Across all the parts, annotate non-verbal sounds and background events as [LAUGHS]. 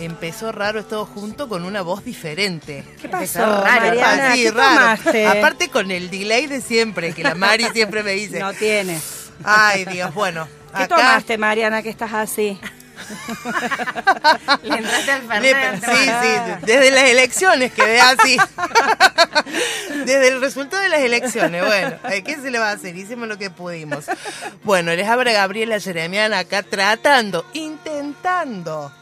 Empezó raro todo junto con una voz diferente. ¿Qué pasó, Empezó Mariana? así, ¿Qué raro. tomaste? Aparte con el delay de siempre, que la Mari siempre me dice. No tiene. Ay, Dios, bueno. ¿Qué acá- tomaste, Mariana, que estás así? [LAUGHS] Le entraste al Le- Fernet. sí, sí, desde las elecciones quedé así. [LAUGHS] Desde el resultado de las elecciones, bueno, ¿eh? ¿qué se le va a hacer? Hicimos lo que pudimos. Bueno, les habla Gabriela Jeremian acá tratando, intentando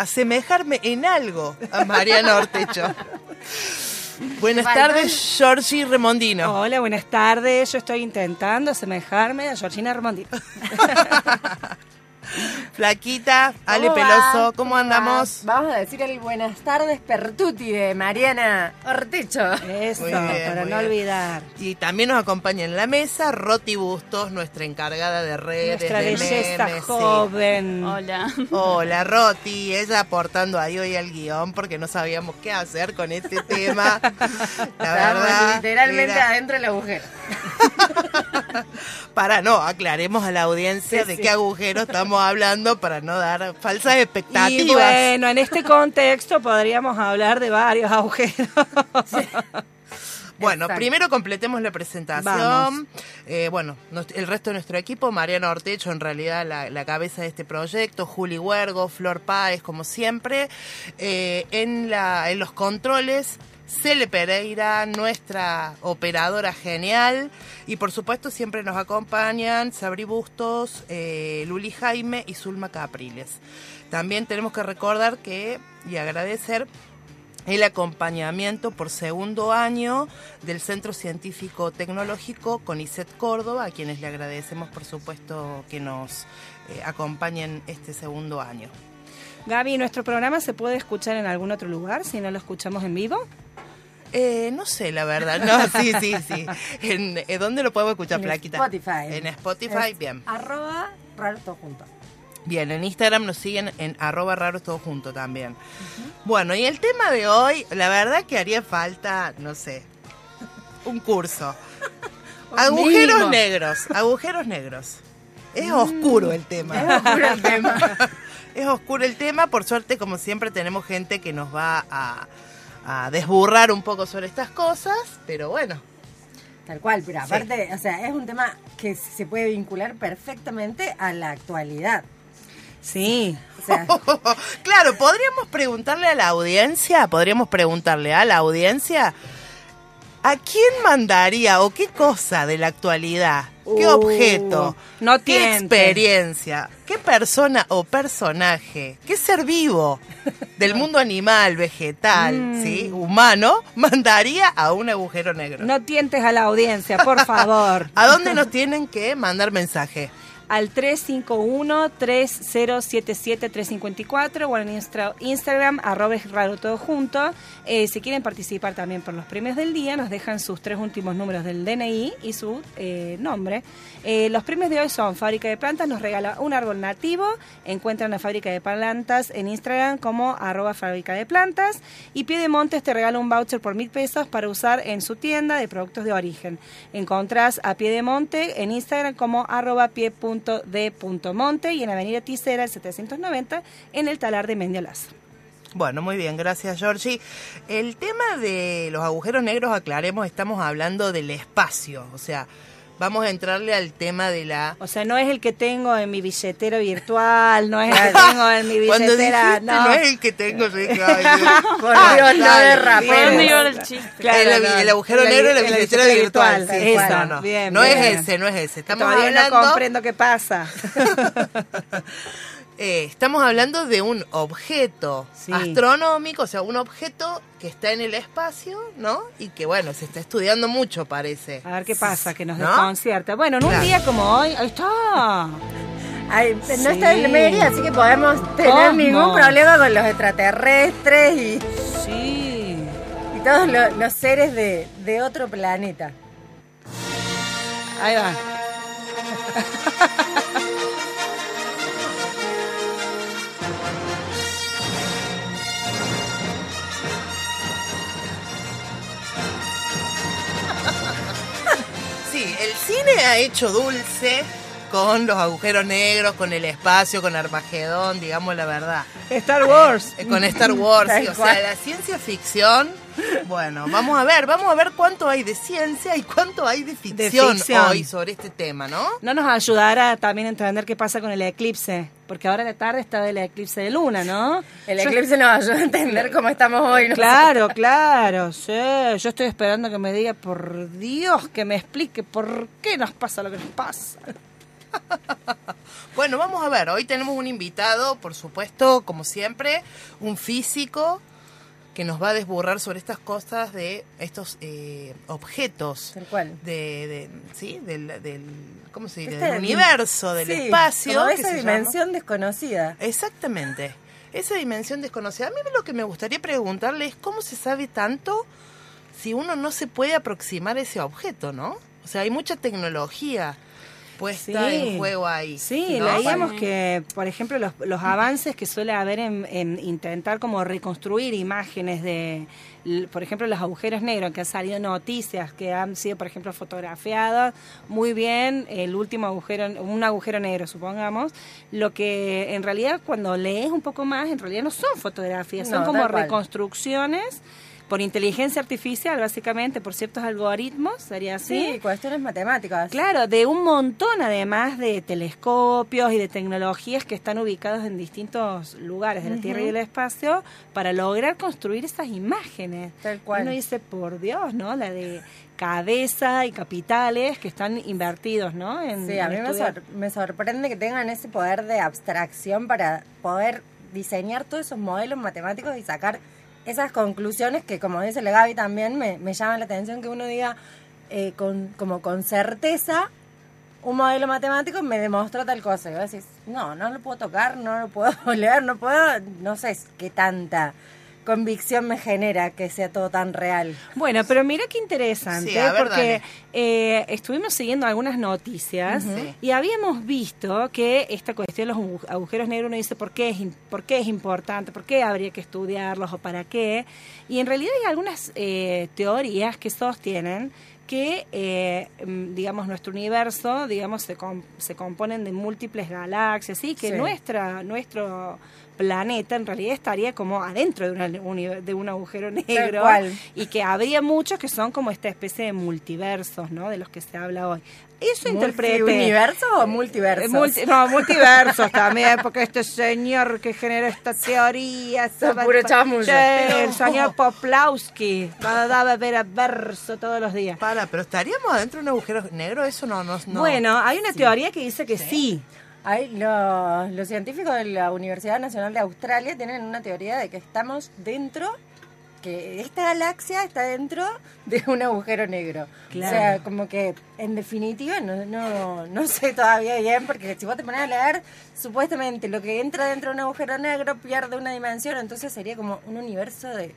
asemejarme en algo a Mariana Ortecho. [LAUGHS] Buenas tardes, Georgie Remondino. Hola, buenas tardes. Yo estoy intentando asemejarme a Georgina Armandino. [LAUGHS] [LAUGHS] Flaquita, Ale. Peloso, ¿cómo andamos? va? Vamos a decir el buenas tardes pertuti de Mariana Ortecho. Eso, bien, para no bien. olvidar. Y también nos acompaña en la mesa Roti Bustos, nuestra encargada de redes, Nuestra de belleza memes, sí. joven. Hola. Hola Roti, ella aportando ahí hoy al guion porque no sabíamos qué hacer con este tema. [LAUGHS] La Estábamos verdad. literalmente era- adentro del agujero. [LAUGHS] Para no, aclaremos a la audiencia Sí, de sí. qué agujero estamos hablando para no dar falsas Y expectativas. bueno, en este contexto podríamos hablar de varios agujeros. [LAUGHS] Bueno, Exacto. primero completemos la presentación. Eh, bueno, el resto de nuestro equipo, Mariana Ortecho, en realidad la, la cabeza de este proyecto, Juli Huergo, Flor Páez, como siempre. Eh, en, la, en los controles, Cele Pereira, nuestra operadora genial. Y por supuesto siempre nos acompañan Sabri Bustos, eh, Luli Jaime y Zulma Capriles. También tenemos que recordar que y agradecer el acompañamiento por segundo año del Centro Científico Tecnológico CONICET Córdoba, a quienes le agradecemos por supuesto que nos eh, acompañen este segundo año. Gaby, ¿nuestro programa se puede escuchar en algún otro lugar si no lo escuchamos en vivo? Eh, no sé, la verdad. No, [LAUGHS] sí, sí, sí. ¿En, eh, ¿Dónde lo podemos escuchar, En Plaquita? Spotify. En Spotify, Es bien. Arroba raro todo junto. Bien, en Instagram nos siguen en arroba raros todo junto también. Bueno, y el tema de hoy, la verdad que haría falta, no sé, un curso. [LAUGHS] Agujeros mínimo. negros, agujeros negros. Es oscuro el tema. Es oscuro el tema. [LAUGHS] Es oscuro el tema, por suerte como siempre tenemos gente que nos va a, a desburrar un poco sobre estas cosas, pero bueno, Tal cual, pero aparte, o sea, es un tema que se puede vincular perfectamente a la actualidad. Sí. O sea, [LAUGHS] claro, podríamos preguntarle a la audiencia, podríamos preguntarle a la audiencia, ¿a quién mandaría o qué cosa de la actualidad, qué Uh, objeto, no qué experiencia, qué persona o personaje, qué ser vivo del mundo animal, vegetal, Mm. ¿sí? humano, mandaría a un agujero negro? No tientes a la audiencia, por favor. [LAUGHS] ¿A dónde nos tienen que mandar mensaje? Al 351-3077-354 o en Instra- Instagram, arroba es raro todo junto. Eh, si quieren participar también por los premios del día, nos dejan sus tres últimos números del DNI y su eh, nombre. Eh, los premios de hoy son Fábrica de Plantas, nos regala un árbol nativo. Encuentran la Fábrica de Plantas en Instagram como arroba Fábrica de Plantas. Y Piedemontes te regala un voucher por mil pesos para usar en su tienda de productos de origen. Encontrás a Piedemonte en Instagram como arroba pie.d.monte y en Avenida Ticera, el 790, en el talar de Mendialazo. Bueno, muy bien, gracias Georgie. El tema de los agujeros negros, aclaremos, estamos hablando del espacio, o sea, vamos a entrarle al tema de la... O sea, no es el que tengo en mi billetera virtual, no es el que tengo en mi billetera, dijiste, no. no. es el que tengo, ay, [LAUGHS] Dios. Por Dios, no derrapemos. bien. Claro, el, no. el agujero negro y la la billetera billetera virtual. virtual, sí, esa, no, no. bien, no bien. es ese, no es ese. Estamos Todavía hablando, no comprendo qué pasa. [LAUGHS] eh, estamos hablando de un objeto Sí. astronómico, o sea, un objeto que está en el espacio, ¿no? Y que, bueno, se está estudiando mucho, parece. A ver qué pasa, que nos ¿No? desconcierta. Bueno, en un Claro. día como hoy, ahí está. ay, no Sí. está en Mérida, así que podemos tener ningún problema con los extraterrestres y, Sí. y todos lo- los seres de, de otro planeta. Ahí va. [LAUGHS] Sí, el cine ha hecho dulce con los agujeros negros, con el espacio, con Armagedón, digamos la verdad. Star Wars. Eh, Con Star Wars, [LAUGHS] sí, o sea, la ciencia ficción. Bueno, vamos a ver, vamos a ver cuánto hay de ciencia y cuánto hay de ficción, ficción. hoy sobre este tema, ¿no? No nos ayudará también a entender qué pasa con el eclipse, porque ahora la tarde está el eclipse de luna, ¿no? El Yo- eclipse nos ayuda a entender cómo estamos hoy. ¿no? Claro, claro, sí. Yo estoy esperando que me diga, por Dios, que me explique por qué nos pasa lo que nos pasa. Bueno, vamos a ver, hoy tenemos un invitado, por supuesto, como siempre, un físico que nos va a desburrar sobre estas cosas de estos eh, objetos Tal cual. de, de- sí del, del cómo se dice Este del universo del sí, espacio como esa llama. dimensión desconocida. exactamente esa dimensión desconocida a mí lo que me gustaría preguntarle es cómo se sabe tanto si uno no se puede aproximar a ese objeto no o sea hay mucha tecnología puesta en juego ahí Sí, ¿no? leíamos que, por ejemplo, los, los avances que suele haber en, en intentar como reconstruir imágenes de, por ejemplo, los agujeros negros, que han salido noticias que han sido, por ejemplo, fotografiadas muy bien, el último agujero, un agujero negro, supongamos, lo que en realidad cuando lees un poco más, en realidad no son fotografías, son como cual. Por inteligencia artificial, básicamente, por ciertos algoritmos, sería así. Sí, cuestiones matemáticas. Claro, de un montón además de telescopios y de tecnologías que están ubicados en distintos lugares de la Tierra y del espacio para lograr construir esas imágenes. Tal cual. Uno dice, por Dios, ¿no? La de cabeza y capitales que están invertidos, ¿no? En, Sí, a mí me, sor- me sorprende que tengan ese poder de abstracción para poder diseñar todos esos modelos matemáticos y sacar esas conclusiones que, como dice la Gaby también, me, me llama la atención que uno diga eh, con, como con certeza un modelo matemático me demostró tal cosa. Y vos decís, no, no lo puedo tocar, no lo puedo [LAUGHS] leer, no puedo, no sé qué tanta convicción me genera que sea todo tan real. Bueno, pero mira qué interesante, Sí, ver, porque eh, estuvimos siguiendo algunas noticias y habíamos visto que esta cuestión de los agu- agujeros negros uno dice por qué, es, in- por qué es importante, por qué habría que estudiarlos o para qué. Y en realidad hay algunas eh, teorías que sostienen que, eh, mm, digamos, nuestro universo, digamos, se, com- se componen de múltiples galaxias, y que Sí. nuestra, nuestro planeta en realidad estaría como adentro de, una de un agujero negro cual. y que habría muchos que son como esta especie de multiversos, ¿no? De los que se habla hoy. Eso interprete. ¿Universo o multiverso? Eh, multi- no, multiversos también, porque este señor que genera esta teoría... Puro. Sí, el señor Poplawski, daba ver a verso todos los días. Para, pero estaríamos adentro de un agujero negro, eso no, no, no. Bueno, hay una teoría que dice que sí. Hay los, los científicos de la Universidad Nacional de Australia tienen una teoría de que estamos dentro, que esta galaxia está dentro de un agujero negro. Claro. O sea, como que en definitiva no, no, no sé todavía bien, porque si vos te pones a leer, supuestamente lo que entra dentro de un agujero negro pierde una dimensión, entonces sería como un universo de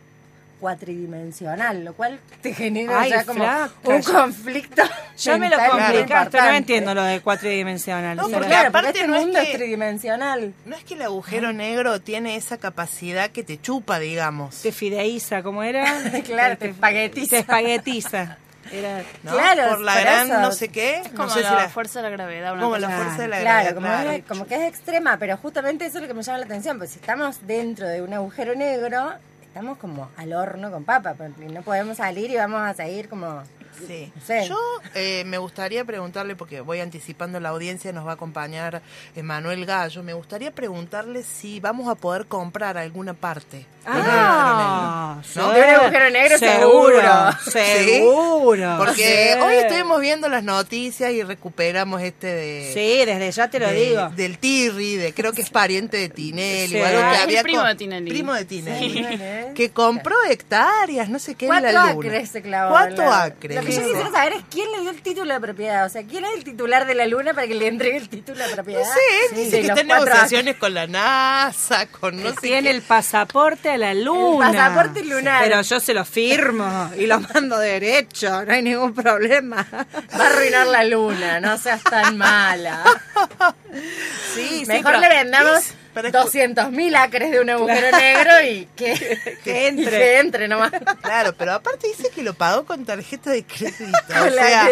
cuatridimensional, lo cual te genera Ay, ya como flaca, un [LAUGHS] conflicto. Ya me lo complicaste, no entiendo lo de cuatridimensional. No, porque Claro, aparte porque este no es que- es tridimensional. No es que el agujero negro tiene esa capacidad que te chupa, digamos. Te fideiza, ¿cómo era? [LAUGHS] Claro, te espaguetiza. Te espaguetiza. Era, ¿no? Claro, Por la por gran eso. no sé qué. Es no como sé la, si la fuerza de la gravedad. Una como cosa la fuerza de la Claro, gravedad, como, claro. Es, como que es extrema, pero justamente eso es lo que me llama la atención, pues si estamos dentro de un agujero negro, estamos como al horno con papa, porque no podemos salir y vamos a seguir como... Sí. Yo eh, me gustaría preguntarle, porque voy anticipando la audiencia, nos va a acompañar Manuel Gallo, me gustaría preguntarle si vamos a poder comprar alguna parte. Ah, ¿No? De un agujero negro, seguro. Seguro. Porque Sí. hoy estuvimos viendo las noticias y recuperamos este de... Sí, desde ya te lo de- digo. Del Tirri, de, creo que es pariente de Tinelli. Sí. o algo Ah, que es el había primo de Tinelli. Primo de Tinelli. Sí. Que compró hectáreas, no sé qué, en Cuatro la luna. acres se clavó. Cuatro la- acres. Que yo quisiera saber es quién le dio el título de propiedad. O sea, quién es el titular de la luna para que le entregue el título de propiedad. No sé, Sí, dice que está en negociaciones con la NASA, con no Que sé tiene qué. el pasaporte a la luna. pasaporte lunar. Pero yo se lo firmo y lo mando derecho, no hay ningún problema. [LAUGHS] Va a arruinar la luna, no seas tan mala. [LAUGHS] Sí, sí, Mejor le vendamos. Pero escu- 200.000 acres de un agujero negro [LAUGHS] y que, Que entre. y que entre nomás. Claro, pero aparte dice que lo pagó con tarjeta de crédito. O sea,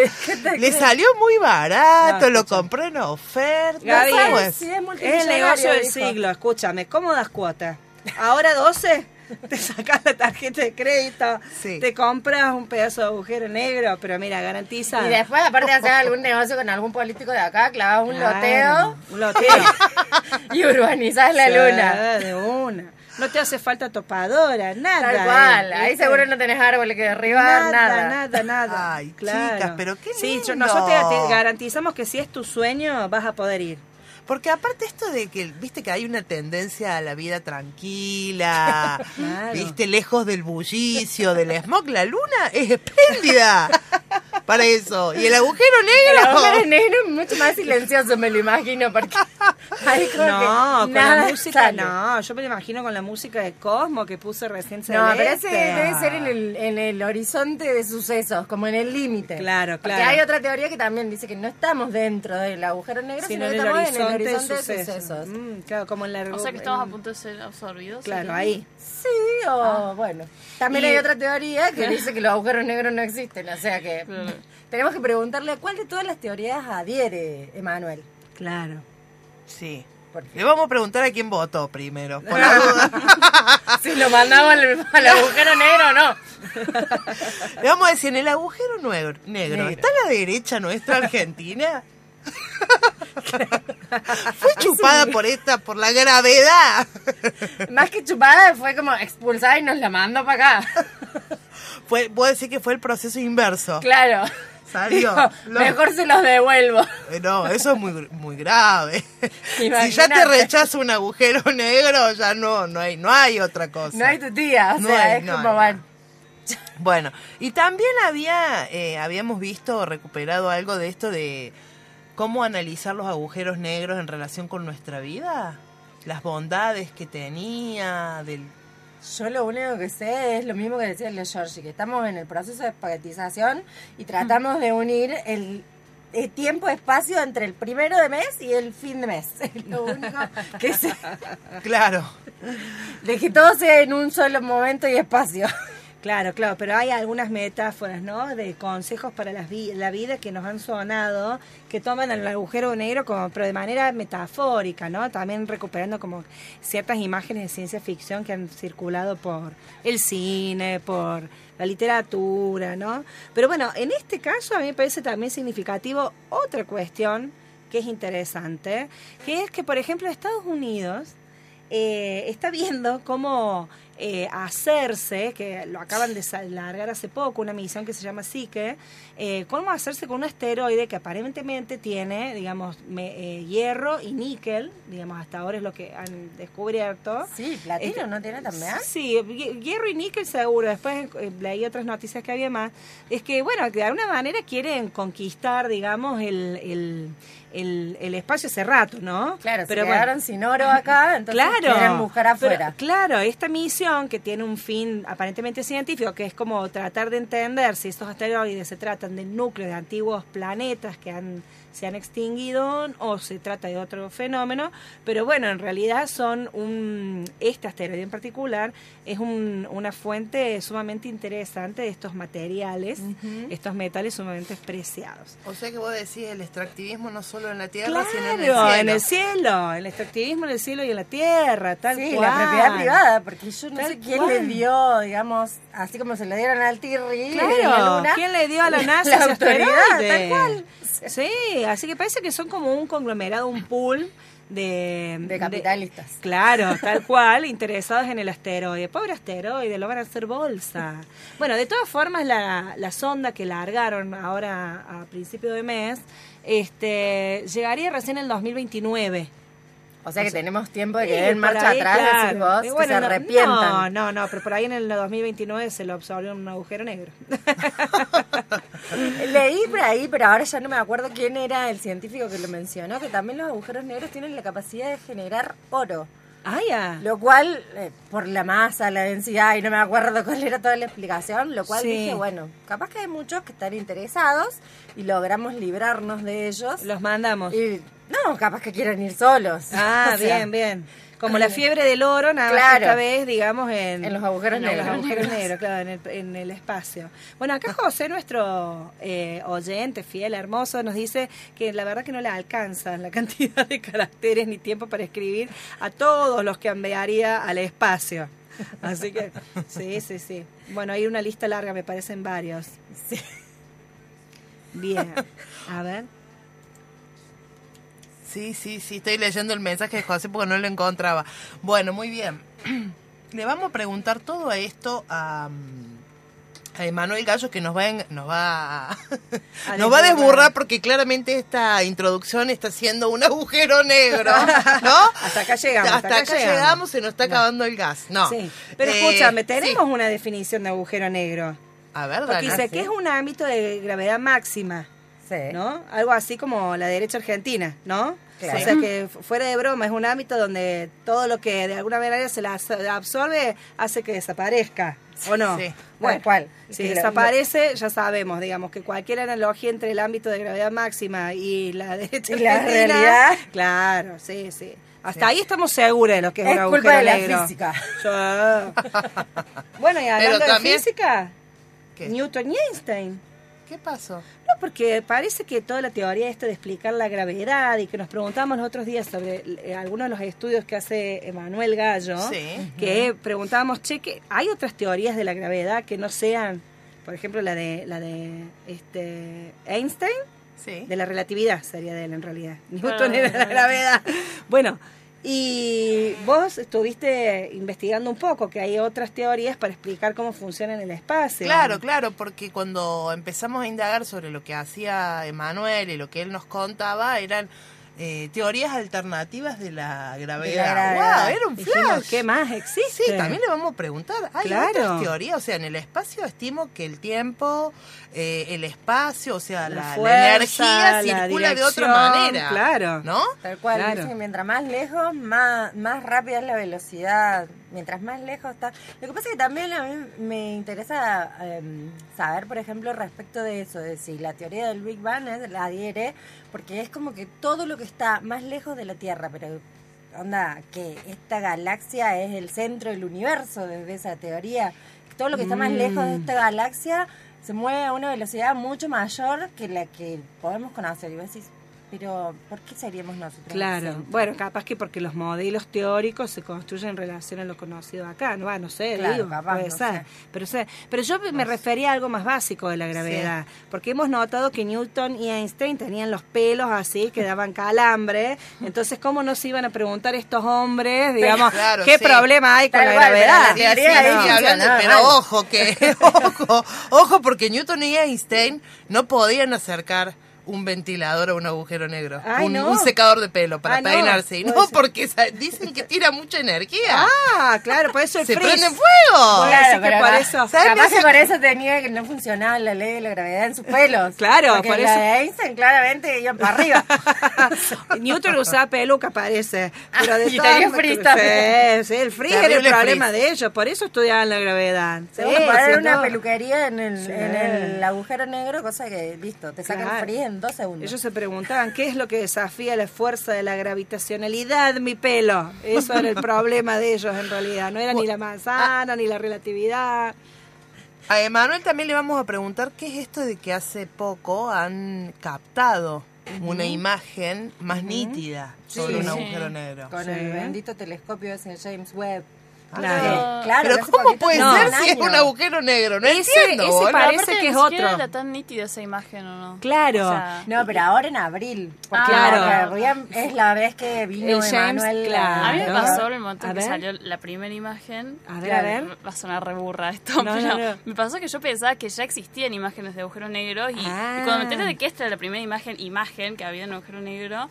le salió muy barato, No, lo compró en oferta. Gaby, ¿Cómo es? Sí, es Es el negocio del dijo. siglo, escúchame, cómodas cuotas. Ahora 12, te sacas la tarjeta de crédito, Sí. te compras un pedazo de agujero negro, pero mira, garantiza. Y después, aparte de hacer algún negocio con algún político de acá, clavas un Claro, loteo Un loteo. [LAUGHS] y urbanizás la Sí, luna. De una. No te hace falta topadora, nada. Tal cual. eh, Ahí ¿viste? seguro no tenés árboles que derribar, Nada, nada. nada, nada. Ay, Claro. chicas, pero qué Sí, yo- lindo. nosotros te, te garantizamos que si es tu sueño, vas a poder ir. Porque aparte esto de que, viste que hay una tendencia a la vida tranquila, [LAUGHS] Claro. viste, lejos del bullicio, del smog, la luna es espléndida para eso. Y el agujero El negro... agujero negro es mucho más silencioso, me lo imagino, porque [LAUGHS] ahí como No, que con la música sale. no. Yo me lo imagino con la música de Cosmo que puse recién No, pero ese debe ser en el, en el horizonte de sucesos, como en el límite. Claro, Porque claro. hay otra teoría que también dice que no estamos dentro del agujero negro, Sino sino, en que el estamos horizonte, en el horizonte de de sucesos. Mm, claro, como en la O sea que estamos a punto de ser absorbidos. Claro, ahí. Sí, o bueno. También Y- hay otra teoría que [LAUGHS] dice que los agujeros negros no existen, o sea que Claro. tenemos que preguntarle a cuál de todas las teorías adhiere Emanuel. Claro. Sí. Le vamos a preguntar a quién votó primero, por la [LAUGHS] duda. Si lo mandamos al, al agujero negro o no. Le vamos a decir, en el agujero negro, negro, Negro. ¿está a la derecha nuestra Argentina? [LAUGHS] Fue chupada por esta, por la gravedad. Más que chupada, fue como expulsada y nos la mandó para acá. [LAUGHS] Fue, puedo decir que fue el proceso inverso. Claro. Salió. Lo- mejor se los devuelvo. Eh, No, eso es muy, muy grave. Si ya te rechaza un agujero [LAUGHS] negro, ya no, no hay, no hay otra cosa. No hay tu tía, o No sea, hay, es no como van. Bueno, y también había, eh, habíamos visto, recuperado algo de esto de cómo analizar los agujeros negros en relación con nuestra vida, las bondades que tenía, del Yo lo único que sé es lo mismo que decía Leo Giorgi, que estamos en el proceso de espaguetización y tratamos de unir el, el tiempo-espacio entre el primero de mes y el fin de mes. [LAUGHS] Es lo único que sé. Claro. De que todo sea en un solo momento y espacio. Claro, claro, pero hay algunas metáforas, ¿no? De consejos para las vi- la vida que nos han sonado, que toman el agujero negro como, pero de manera metafórica, ¿no? También recuperando como ciertas imágenes de ciencia ficción que han circulado por el cine, por la literatura, ¿no? Pero bueno, en este caso a mí me parece también significativo otra cuestión que es interesante, que es que, por ejemplo, Estados Unidos eh, está viendo cómo eh, hacerse, que lo acaban de largar hace poco, una misión que se llama Psyche, eh, cómo hacerse con un asteroide que aparentemente tiene, digamos, me- eh, hierro y níquel, digamos, hasta ahora es lo que han descubierto. Sí, platino, Este- ¿no tiene también? Sí, hi- hierro y níquel seguro. Después eh, leí otras noticias que había más. Es que, bueno, de alguna manera quieren conquistar, digamos, el, el, el, el espacio hace rato, ¿no? Claro, Pero se bueno, quedaron sin oro acá, entonces Claro. quieren buscar Pero, afuera. claro, esta misión que tiene un fin aparentemente científico, que es como tratar de entender si estos asteroides se tratan del núcleo de antiguos planetas que han, se han extinguido o se trata de otro fenómeno, pero bueno, en realidad son un, este asteroide en particular es un- una fuente sumamente interesante de estos materiales, estos metales sumamente preciados. O sea que vos decís el extractivismo no solo en la Tierra, sino en el Claro, cielo. en el cielo, el extractivismo en el cielo y en la tierra, tal Sí, cual. la propiedad privada, porque yo no Tal sé quién cual. le dio, digamos, así como se le dieron al Tirri en la Claro, luna. ¿quién le dio a la [LAUGHS] NASA La autoridad, tal cual. Sí, así que parece que son como un conglomerado, un pool de... De capitalistas. claro, tal cual, interesados en el asteroide. Pobre asteroide, lo van a hacer bolsa. Bueno, de todas formas, la, la sonda que largaron ahora a principio de mes, este llegaría recién en el 2029. O sea que O sea, tenemos tiempo de que Sí, den marcha ahí, atrás, claro. decís vos, que bueno, se no- arrepientan. No, no, no, pero por ahí en el 2029 se lo absorbió un agujero negro. [LAUGHS] Leí por ahí, pero ahora ya no me acuerdo quién era el científico que lo mencionó, que también los agujeros negros tienen la capacidad de generar oro. Ah, ya. Lo cual, eh, por la masa, la densidad, y no me acuerdo cuál era toda la explicación, lo cual Sí. dije, bueno, capaz que hay muchos que están interesados y logramos librarnos de ellos. Los mandamos. Y, no, capaz que quieran ir solos. Ah, [LAUGHS] O sea, bien, bien. Como la fiebre del oro, nada Claro. esta vez, digamos, en, En los agujeros en negros. los agujeros [LAUGHS] negros, claro, en el, en el espacio. Bueno, acá José, nuestro eh, oyente fiel, hermoso, nos dice que la verdad que no le alcanza la [LAUGHS] cantidad de caracteres ni tiempo para escribir a todos los que enviaría al espacio. Así que, sí, sí, sí. Bueno, hay una lista larga, me parecen varios. Bien. A ver. Sí, sí, sí, estoy leyendo el mensaje de José porque no lo encontraba. Bueno, muy bien. [CLEARS THROAT] Le vamos a preguntar todo esto a, mm, a Emanuel Gallo que nos va, en- nos va, a, A [LAUGHS] nos va a desburrar. porque claramente esta introducción está siendo un agujero negro, ¿no? [LAUGHS] Hasta acá llegamos. Hasta, acá llegamos. se nos está acabando el gas. No. Sí. Pero Eh, escúchame, sí. tenemos una definición de agujero negro. A ver, Porque dice que es un ámbito de gravedad máxima, Sí. ¿no? Algo así como la derecha argentina, ¿no? Claro. O sea que fu- fuera de broma, es un ámbito donde todo lo que de alguna manera se la absor- absorbe hace que desaparezca, ¿o no? Sí. Bueno, cual. Si desaparece, ya sabemos, digamos, que cualquier analogía entre el ámbito de gravedad máxima y la [LAUGHS] derecha Y la realidad. Claro, sí, sí. Hasta ahí estamos seguros de lo que es, Es un culpa agujero de la negro. física. [LAUGHS] Bueno, y hablando de también- física, ¿Qué? Newton y Einstein. ¿Qué pasó? No, porque parece que toda la teoría esta de explicar la gravedad y que nos preguntamos los otros días sobre eh, algunos de los estudios que hace Emanuel Gallo, Sí. que preguntábamos, che, que ¿hay otras teorías de la gravedad que no sean, por ejemplo, la de la de este Einstein? Sí. De la relatividad sería de él en realidad. Newton era de la gravedad. Bueno, y vos estuviste investigando un poco que hay otras teorías para explicar cómo funciona en el espacio. Claro, claro, porque cuando empezamos a indagar sobre lo que hacía Emanuel y lo que él nos contaba, eran eh, teorías alternativas de la gravedad. De la gravedad. ¡Wow! Era un Dijimos, flash. ¿qué más existe? Sí, también le vamos a preguntar. Hay Claro. otras teorías, o sea, en el espacio estimo que el tiempo, eh, el espacio, o sea, la, la fuerza, energía la circula de otra manera. claro. ¿No? Tal cual, Claro. dicen que mientras más lejos, más, más rápida es la velocidad. Mientras más lejos está. Lo que pasa es que también a mí me interesa em, saber, por ejemplo, respecto de eso, de si la teoría del Big Bang es, la adhiere, porque es como que todo lo que está más lejos de la Tierra, pero onda, que esta galaxia es el centro del universo desde esa teoría. Todo lo que está más Mm. lejos de esta galaxia se mueve a una velocidad mucho mayor que la que podemos conocer. Y vos decís, pero ¿por qué seríamos nosotros? Claro, bueno, capaz que porque los modelos teóricos se construyen en relación a lo conocido acá, no, va, no sé, Claro, digo, capaz, puede no ser. sé. Pero, sé, pero yo me refería a algo más básico de la gravedad, porque hemos notado que Newton y Einstein tenían los pelos así, que daban calambre, entonces cómo nos iban a preguntar estos hombres, digamos, Claro, qué sí. problema hay con la gravedad. la teoría Sí, ahí sí, hablando- funcionaba pero ojo que [LAUGHS] ojo, ojo porque Newton y Einstein no podían acercar un ventilador a un agujero negro, Ay, un, no. un secador de pelo para Ah, no. peinarse, y no ser. porque dicen que tira mucha energía. Ah, claro, por eso el se frizz. prende fuego. Claro, pero por eso. ¿sabes? Capaz que por eso tenía que no funcionaba la ley de la gravedad en sus pelos. [LAUGHS] Claro, Porque por la eso- de Einstein claramente iban para arriba. [LAUGHS] Newton usaba peluca, parece. Pero de [LAUGHS] Y tenía frizz Sí, el frizz era el problema frizz. de ellos. Por eso estudiaban la gravedad. Se Sí, poner una peluquería en el, Sí. en el agujero negro, cosa que, listo, te sacan Claro. frizz en dos segundos. Ellos se preguntaban, ¿qué es lo que desafía la fuerza de la gravitacionalidad, mi pelo? Eso era el [LAUGHS] problema de ellos en realidad. No era ni la manzana, ni la relatividad. A Emanuel también le vamos a preguntar qué es esto de que hace poco han captado una imagen más nítida sobre Sí. un Sí. agujero negro. Con Sí. el bendito telescopio ese James Webb. Claro. Que, claro, Pero ¿cómo puede tuvo ser si es un agujero negro? No Ese- entiendo. ese boludo. parece Aparte, que es otro. era tan nítida esa imagen, ¿o no? Claro. O sea, No, pero ahora en abril. Porque Ah, la- claro. la- es la vez que vino El James, Emanuel. claro. a mí me ¿no? pasó el momento A que ver. salió la primera imagen. A ver, a ver. Va a sonar reburra esto, No, pero no, no. me pasó que yo pensaba que ya existían imágenes de agujeros negros y, Ah. y cuando me enteré de que esta era la primera imagen, imagen que había en agujero negro,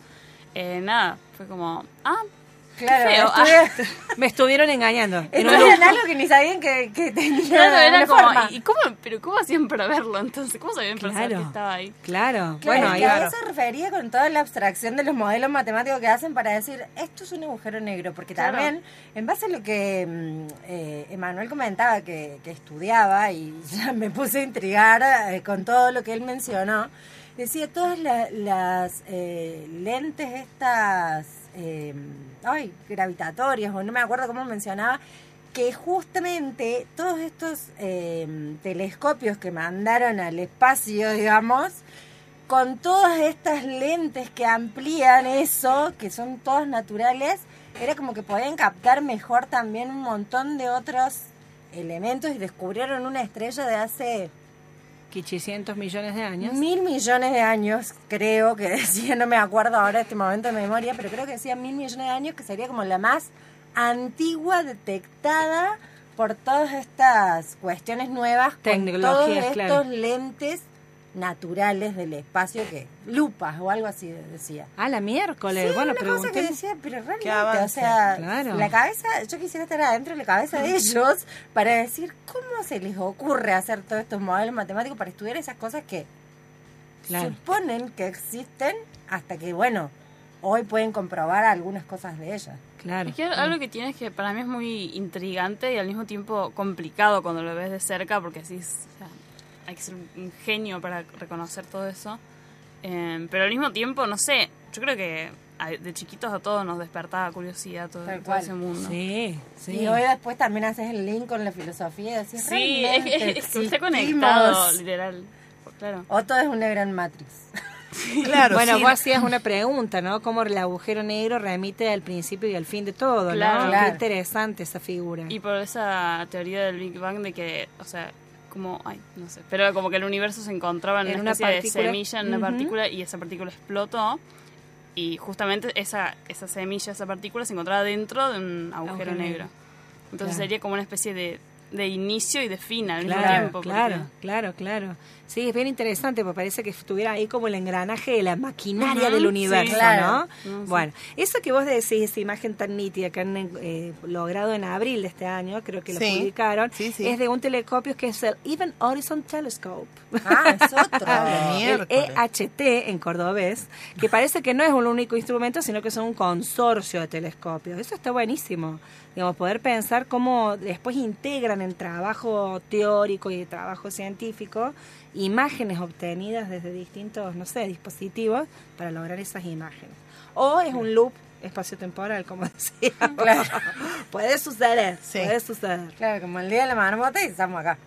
eh, nada, fue como, ah, Claro, feo. estuve- Me estuvieron engañando. Grupo. algo que ni sabían que, que tenía claro, era una como, forma. ¿y cómo, pero cómo hacían para verlo entonces? ¿Cómo sabían pensar Claro. que estaba ahí? Claro. Claro, Bueno, es que a eso refería con toda la abstracción de los modelos matemáticos que hacen para decir esto es un agujero negro, porque Claro. también en base a lo que mm, eh, Emanuel comentaba que, que estudiaba y [LAUGHS] ya me puse a intrigar eh, con todo lo que él mencionó, decía todas la- las eh, lentes estas, eh, ay, gravitatorias o no me acuerdo cómo mencionaba, que justamente todos estos eh, telescopios que mandaron al espacio, digamos, con todas estas lentes que amplían eso, que son todas naturales, era como que podían captar mejor también un montón de otros elementos y descubrieron una estrella de hace Quichicientos millones de años. mil millones de años, creo que decía, no me acuerdo ahora este momento de memoria, pero creo que decía mil millones de años, que sería como la más antigua detectada por todas estas cuestiones nuevas, con todos estos claro. lentes naturales del espacio que lupas o algo así decía. Ah, la miércoles. Sí, bueno, una cosa que decía, pero realmente, avance, o sea, claro. la cabeza, yo quisiera estar adentro de la cabeza de ellos para decir cómo se les ocurre hacer todos estos modelos matemáticos para estudiar esas cosas que Claro. suponen que existen hasta que, bueno, hoy pueden comprobar algunas cosas de ellas. Claro. Es que algo que tiene es que para mí es muy intrigante y al mismo tiempo complicado cuando lo ves de cerca, porque así es, o sea, hay que ser un, un genio para reconocer todo eso. Eh, pero al mismo tiempo, no sé, yo creo que a- de chiquitos a todos nos despertaba curiosidad todo, ese mundo. Sí, sí. Y hoy después también haces el link con la filosofía decís, Sí, es, realmente es- es que está conectado, literal. Claro. O todo es una gran Matrix. [LAUGHS] Claro, bueno, sí. vos hacías una pregunta, ¿no? Cómo el agujero negro remite al principio y al fin de todo, Claro. ¿no? Claro. Qué interesante esa figura. Y por esa teoría del Big Bang de que, o sea, como, ay, no sé, pero como que el universo se encontraba en, En una especie de semilla, en una partícula, y esa partícula explotó. Y justamente esa, esa semilla, esa partícula se encontraba dentro de un agujero Agujero negro. negro. Entonces Claro. sería como una especie de de inicio y de fin al mismo Claro, tiempo. porque- claro, claro, claro. Sí, es bien interesante, porque parece que estuviera ahí como el engranaje de la maquinaria del sí. universo, Claro. ¿no? No, sí. Bueno, eso que vos decís, esa imagen tan nítida que han eh, logrado en abril de este año, creo que lo Sí. publicaron, Sí, sí. es de un telescopio que es el Even Horizon Telescope. Ah, es otro. [LAUGHS] El. EHT en cordobés, que parece que no es un único instrumento, sino que son un consorcio de telescopios. Eso está buenísimo. Digamos, poder pensar cómo después integran trabajo teórico y trabajo científico imágenes obtenidas desde distintos, no sé, dispositivos para lograr esas imágenes. O es un loop espaciotemporal, como [LAUGHS] decía. Claro. puede suceder, Sí. puede suceder. Claro, como el día de la marmota y estamos acá.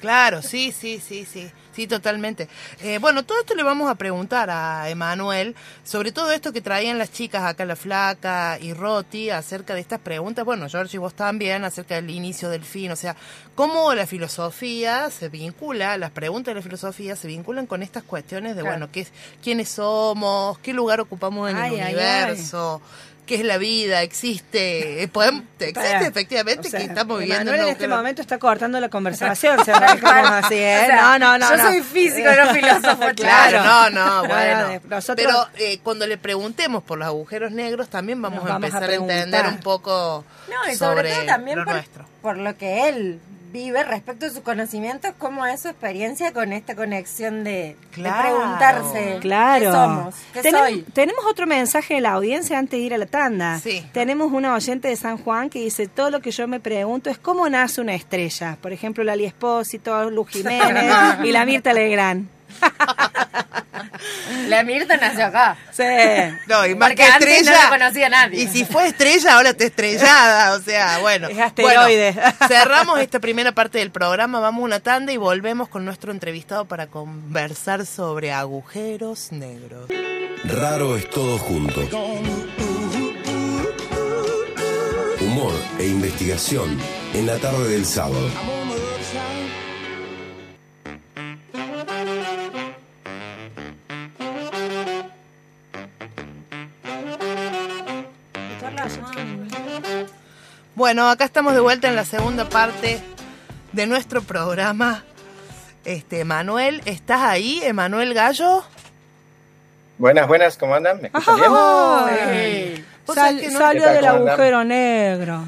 Claro, sí, sí, sí, sí, sí, totalmente. Eh, bueno, todo esto le vamos a preguntar a Emanuel, sobre todo esto que traían las chicas acá, la flaca y Roti, acerca de estas preguntas, bueno, George y vos también, acerca del inicio del fin, o sea, cómo la filosofía se vincula, las preguntas de la filosofía se vinculan con estas cuestiones de, Claro. bueno, qué, es- quiénes somos, qué lugar ocupamos en Ay, el ay, universo. ¿Qué es la vida? ¿Existe? Eh, podemos- [LAUGHS] ¿Existe Para. efectivamente O sea, que estamos viviendo Emanuel en este momento está cortando la conversación, [LAUGHS] se así, ¿eh? O sea, no, no, no. yo no. soy físico, no filósofo, [LAUGHS] Claro, no, claro. no, No, bueno. nosotros- Pero eh, cuando le preguntemos por los agujeros negros, también vamos, a vamos a empezar a, entender un poco No, y sobre sobre todo también lo por, nuestro. por lo que él vive respecto a sus conocimientos, cómo es su experiencia con esta conexión de, preguntarse Claro. qué somos, qué Tenem- soy. Tenemos otro mensaje de la audiencia antes de ir a la tanda. Sí. Tenemos una oyente de San Juan que dice, todo lo que yo me pregunto es cómo nace una estrella. Por ejemplo, Lali Espósito, Luz Jiménez [LAUGHS] y la Mirta Legrand. [LAUGHS] [LAUGHS] La Mirta nació acá. Sí. No, y más Porque que antes no estrella. la conocía nadie. Y si fue estrella, ahora está estrellada. O sea, bueno. Es asteroide. Bueno, cerramos esta primera parte del programa, vamos a una tanda y volvemos con nuestro entrevistado para conversar sobre agujeros negros. Raro es todo junto. Humor e investigación en la tarde del sábado. Bueno, acá estamos de vuelta en la segunda parte de nuestro programa. Este, Manuel, ¿estás ahí, Emanuel Gallo? Buenas, buenas, ¿cómo andan? ¿Me escuchan bien? Sal- no- salió ¿Qué tal, del andan? agujero negro.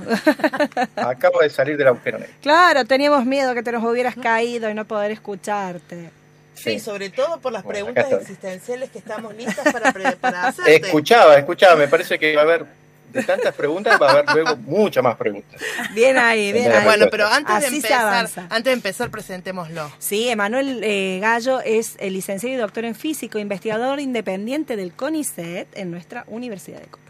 [LAUGHS] Acabo de salir del agujero negro. claro, teníamos miedo que te nos hubieras caído y no poder escucharte. Sí, Sí. sobre todo por las Bueno, preguntas existenciales que estamos listas para, para [LAUGHS] hacerte. Escuchaba, escuchaba, me parece que va a haber, de tantas preguntas, va a haber luego muchas más preguntas. Bien ahí, bien ahí. Bueno, pero antes de Así empezar, antes de empezar, presentémoslo. Sí, Emanuel eh, Gallo es el licenciado y doctor en físico, investigador independiente del CONICET en nuestra Universidad de Córdoba.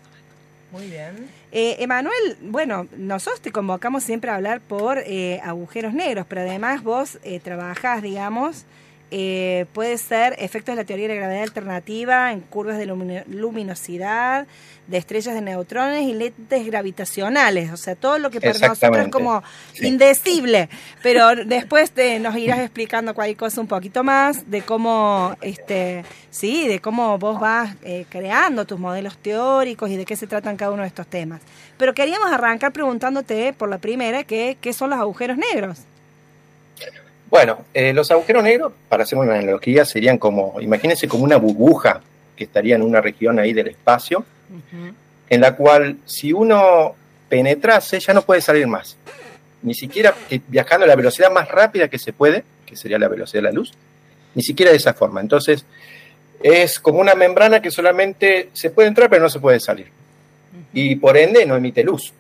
Muy bien. Eh, Emanuel, bueno, nosotros te convocamos siempre a hablar por eh, agujeros negros, pero además vos eh, trabajás, digamos, eh, puede ser efectos de la teoría de la gravedad alternativa en curvas de lumino- luminosidad, de estrellas de neutrones y lentes gravitacionales, o sea, todo lo que para nosotros es como Sí. indecible, pero después te, nos irás explicando cualquier cosa un poquito más de cómo, este, sí, de cómo vos vas eh, creando tus modelos teóricos y de qué se tratan cada uno de estos temas. Pero queríamos arrancar preguntándote por la primera, que, ¿qué son los agujeros negros? Bueno, eh, los agujeros negros, para hacer una analogía, serían como, imagínense como una burbuja que estaría en una región ahí del espacio, en la cual si uno penetrase ya no puede salir más. Ni siquiera viajando a la velocidad más rápida que se puede, que sería la velocidad de la luz, ni siquiera de esa forma. Entonces, es como una membrana que solamente se puede entrar pero no se puede salir. Y por ende no emite luz.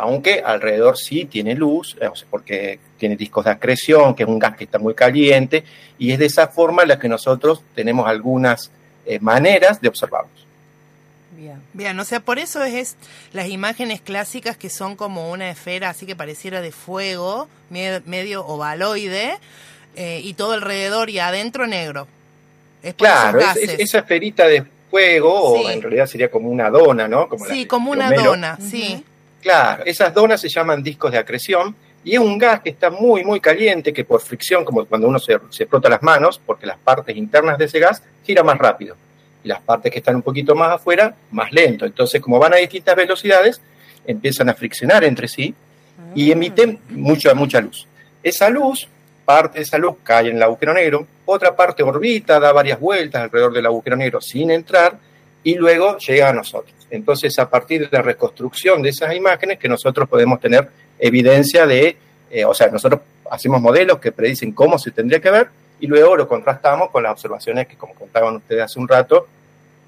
Aunque alrededor sí tiene luz, eh, porque tiene discos de acreción, que es un gas que está muy caliente, y es de esa forma la que nosotros tenemos algunas eh, maneras de observarlos. Bien. Bien, o sea, por eso es, es las imágenes clásicas que son como una esfera así que pareciera de fuego, medio ovaloide, eh, y todo alrededor y adentro negro. Es por Claro, esos es- esa esferita de fuego, Sí. o en realidad sería como una dona, ¿no? Como sí, como una dona, sí. Claro, esas donas se llaman discos de acreción y es un gas que está muy, muy caliente, que por fricción, como cuando uno se, se frota las manos, porque las partes internas de ese gas gira más rápido y las partes que están un poquito más afuera, más lento. Entonces, como van a distintas velocidades, empiezan a friccionar entre sí y emiten mucha, mucha luz. Esa luz, parte de esa luz cae en el agujero negro, otra parte orbita, da varias vueltas alrededor del agujero negro sin entrar y luego llega a nosotros. Entonces, a partir de la reconstrucción de esas imágenes, que nosotros podemos tener evidencia de, eh, o sea, nosotros hacemos modelos que predicen cómo se tendría que ver y luego lo contrastamos con las observaciones que, como contaban ustedes hace un rato,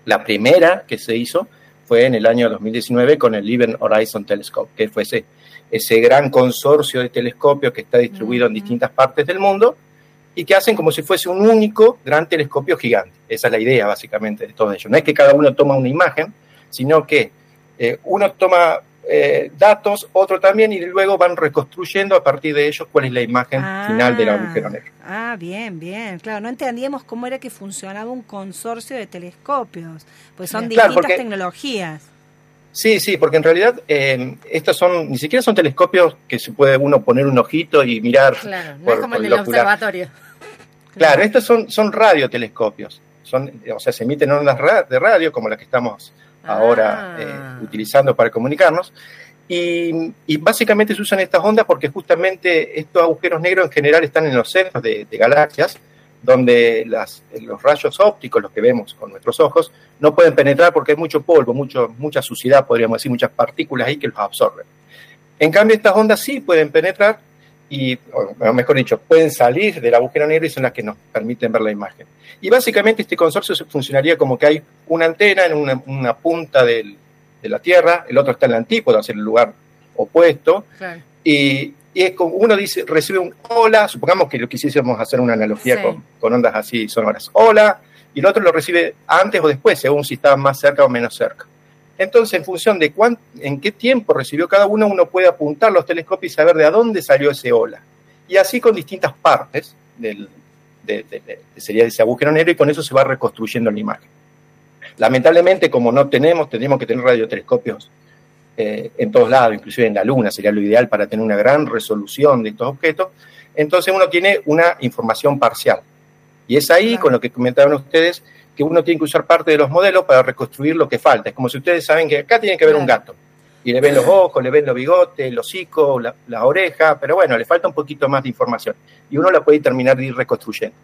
la primera que se hizo fue en el año 2019 con el Event Horizon Telescope, que fue ese, ese gran consorcio de telescopios que está distribuido en distintas partes del mundo y que hacen como si fuese un único gran telescopio gigante. Esa es la idea básicamente de todo ello. No es que cada uno toma una imagen, sino que eh, uno toma eh, datos, otro también, y luego van reconstruyendo a partir de ellos cuál es la imagen final del agujero negro. Ah, bien, bien. Claro, no entendíamos cómo era que funcionaba un consorcio de telescopios, pues son Claro, distintas tecnologías. Sí, sí, porque en realidad eh, estos son, ni siquiera son telescopios que se puede uno poner un ojito y mirar. Claro, no por- es como el del observatorio. Claro, estos son, son radiotelescopios. Son, o sea, se emiten ondas de radio como las que estamos ahora Ah. eh, utilizando para comunicarnos. Y, y básicamente se usan estas ondas porque justamente estos agujeros negros en general están en los centros de, de galaxias, donde las, los rayos ópticos, los que vemos con nuestros ojos, no pueden penetrar porque hay mucho polvo, mucho, mucha suciedad, podríamos decir, muchas partículas ahí que los absorben. En cambio, estas ondas sí pueden penetrar y, o mejor dicho, pueden salir del agujero negro y son las que nos permiten ver la imagen. Y básicamente este consorcio funcionaría como que hay una antena en una, punta de la Tierra, el otro está en la antípoda, en el lugar opuesto. Y, y es como uno dice, recibe un hola, supongamos que lo quisiésemos hacer una analogía Sí. con, con ondas así sonoras, hola, y el otro lo recibe antes o después, según si está más cerca o menos cerca. Entonces, en función de cuán, en qué tiempo recibió cada uno, uno puede apuntar los telescopios y saber de a dónde salió ese hola. Y así con distintas partes del, de, de- de- sería ese agujero negro y con eso se va reconstruyendo la imagen. Lamentablemente, como no tenemos, tendríamos que tener radiotelescopios eh, en todos lados, inclusive en la Luna, sería lo ideal para tener una gran resolución de estos objetos. Entonces uno tiene una información parcial. Y es ahí, con lo que comentaban ustedes, que uno tiene que usar parte de los modelos para reconstruir lo que falta. Es como si ustedes saben que acá tiene que haber un gato. Y le ven los ojos, le ven los bigotes, el hocico, la, la oreja, pero bueno, le falta un poquito más de información. Y uno la puede terminar de ir reconstruyendo.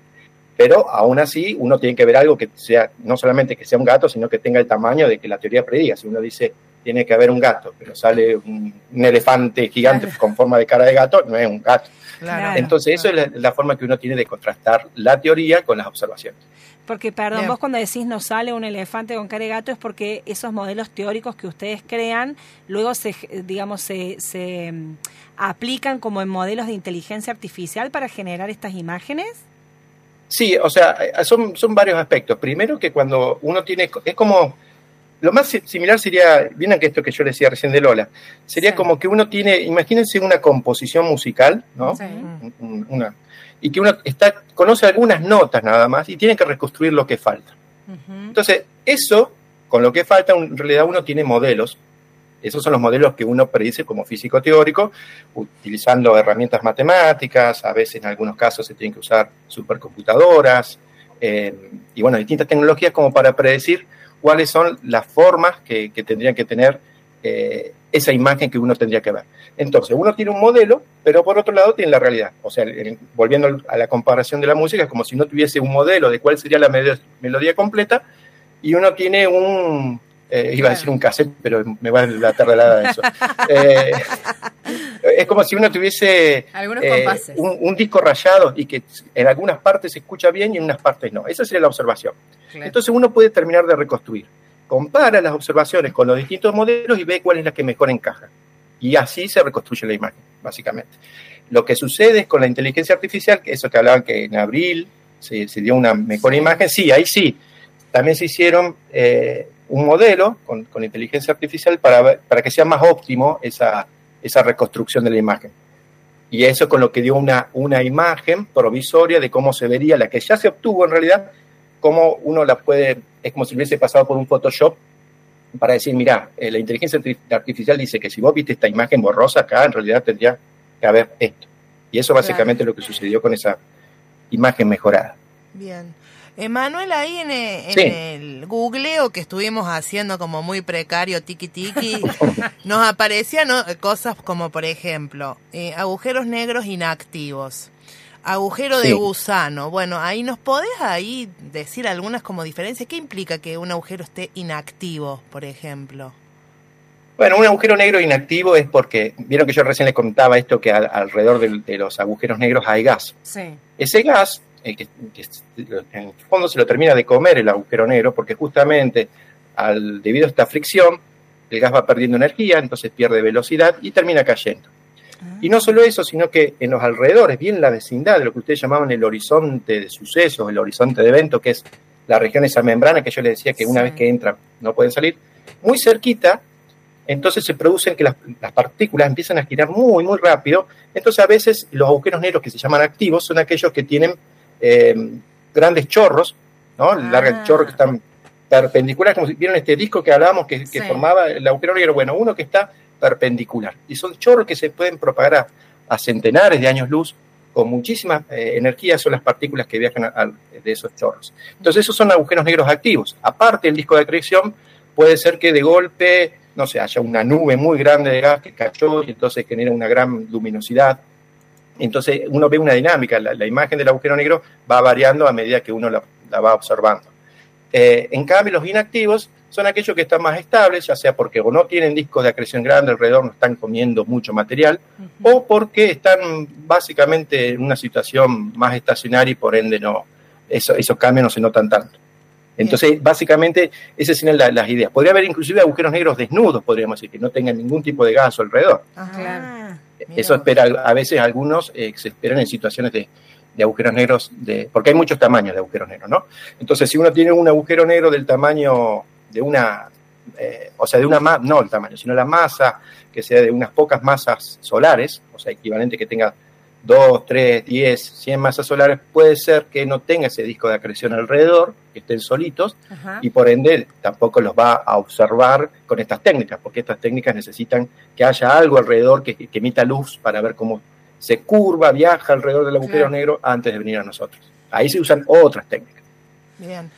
Pero aún así, uno tiene que ver algo que sea, no solamente que sea un gato, sino que tenga el tamaño de que la teoría prediga. Si uno dice, tiene que haber un gato, pero sale un, un elefante gigante con forma de cara de gato, no es un gato. Claro. Entonces, eso es la, la forma que uno tiene de contrastar la teoría con las observaciones. Porque, perdón, Bien. vos cuando decís no sale un elefante con cara de gato es porque esos modelos teóricos que ustedes crean luego se, digamos, se, se mm, aplican como en modelos de inteligencia artificial para generar estas imágenes. Sí, o sea, eh, son, son varios aspectos. Primero que cuando uno tiene, es como, lo más si- similar sería, vienen que esto que yo le decía recién de Lola, sería Sí. como que uno tiene, imagínense una composición musical, ¿no? Sí. Un- un- Una, y que uno está, conoce algunas notas nada más y tiene que reconstruir lo que falta. Entonces, eso, con lo que falta, en realidad uno tiene modelos. Esos son los modelos que uno predice como físico teórico, utilizando herramientas matemáticas, a veces en algunos casos se tienen que usar supercomputadoras, eh, y bueno, distintas tecnologías como para predecir cuáles son las formas que, tendrían que tener eh, esa imagen que uno tendría que ver. Entonces, uno tiene un modelo, pero por otro lado tiene la realidad. O sea, volviendo a la comparación de la música, es como si no tuviese un modelo de cuál sería la melo- melodía completa, y uno tiene un, eh, iba a decir un cassette, pero me va la tardelada de eso. [LAUGHS] Eh, es como si uno tuviese eh, un, un disco rayado y que en algunas partes se escucha bien y en unas partes no. Esa sería la observación. Claro. Entonces uno puede terminar de reconstruir. Compara las observaciones con los distintos modelos y ve cuál es la que mejor encaja. Y así se reconstruye la imagen, básicamente. Lo que sucede es con la inteligencia artificial, que eso que hablaban que en abril se, se dio una mejor Sí. imagen, sí, ahí sí. También se hicieron eh, un modelo con, con inteligencia artificial para, ver- para que sea más óptimo esa, esa reconstrucción de la imagen. Y eso es con lo que dio una, una imagen provisoria de cómo se vería la que ya se obtuvo en realidad, cómo uno la puede, es como si hubiese pasado por un Photoshop para decir, mira, eh, la inteligencia arti- artificial dice que si vos viste esta imagen borrosa acá, en realidad tendría que haber esto. Y eso básicamente es lo que sucedió con esa imagen mejorada. Bien. Emanuel, ahí en el, en Sí. el googleo que estuvimos haciendo como muy precario, tiki tiki, [LAUGHS] nos aparecían ¿no? cosas como, por ejemplo, eh, agujeros negros inactivos, agujero de gusano. Bueno, ahí nos podés ahí decir algunas como diferencias. ¿Qué implica que un agujero esté inactivo, por ejemplo? Bueno, un agujero negro inactivo es porque, vieron que yo recién les contaba esto, que al- alrededor del- de, los agujeros negros hay gas. Sí. Ese gas, eh, que, que en el fondo se lo termina de comer el agujero negro, porque justamente al, debido a esta fricción, el gas va perdiendo energía, entonces pierde velocidad y termina cayendo. Y no solo eso, sino que en los alrededores, bien en la vecindad de lo que ustedes llamaban el horizonte de sucesos, el horizonte de eventos, que es la región esa membrana que yo les decía que una vez que entran no pueden salir, muy cerquita, entonces se producen que las, las partículas empiezan a girar muy, muy rápido. Entonces a veces los agujeros negros que se llaman activos son aquellos que tienen eh, grandes chorros, ¿no? Ah. chorros que están perpendiculares, como si vieron este disco que hablábamos que, que Sí. formaba el agujero negro. Bueno, uno que está perpendicular. Y son chorros que se pueden propagar a, a centenares de años luz con muchísima eh, energía, son las partículas que viajan a- a- de esos chorros. Entonces esos son agujeros negros activos. Aparte del disco de acreción, puede ser que de golpe, no sé, haya una nube muy grande de gas que cayó y entonces genera una gran luminosidad. Entonces uno ve una dinámica, la, la imagen del agujero negro va variando a medida que uno la, la va observando. Eh, en cambio, los inactivos son aquellos que están más estables, ya sea porque o no tienen discos de acreción grande alrededor, no están comiendo mucho material, o porque están básicamente en una situación más estacionaria y por ende no, eso- esos cambios no se notan tanto. Entonces, básicamente, esas serían la- las ideas. Podría haber inclusive agujeros negros desnudos, podríamos decir, que no tengan ningún tipo de gas alrededor. Claro. Eso espera a veces algunos eh, se esperan en situaciones de, de agujeros negros, de, porque hay muchos tamaños de agujeros negros, ¿no? Entonces, si uno tiene un agujero negro del tamaño de una, eh, o sea, de una masa, no el tamaño, sino la masa que sea de unas pocas masas solares, o sea, equivalente que tenga 2, 3, 10, 100 masas solares, puede ser que no tenga ese disco de acreción alrededor, que estén solitos, Ajá. y por ende tampoco los va a observar con estas técnicas, porque estas técnicas necesitan que haya algo alrededor que, que emita luz para ver cómo se curva, viaja alrededor del agujero Claro. negro antes de venir a nosotros. Ahí se usan otras técnicas. Bien.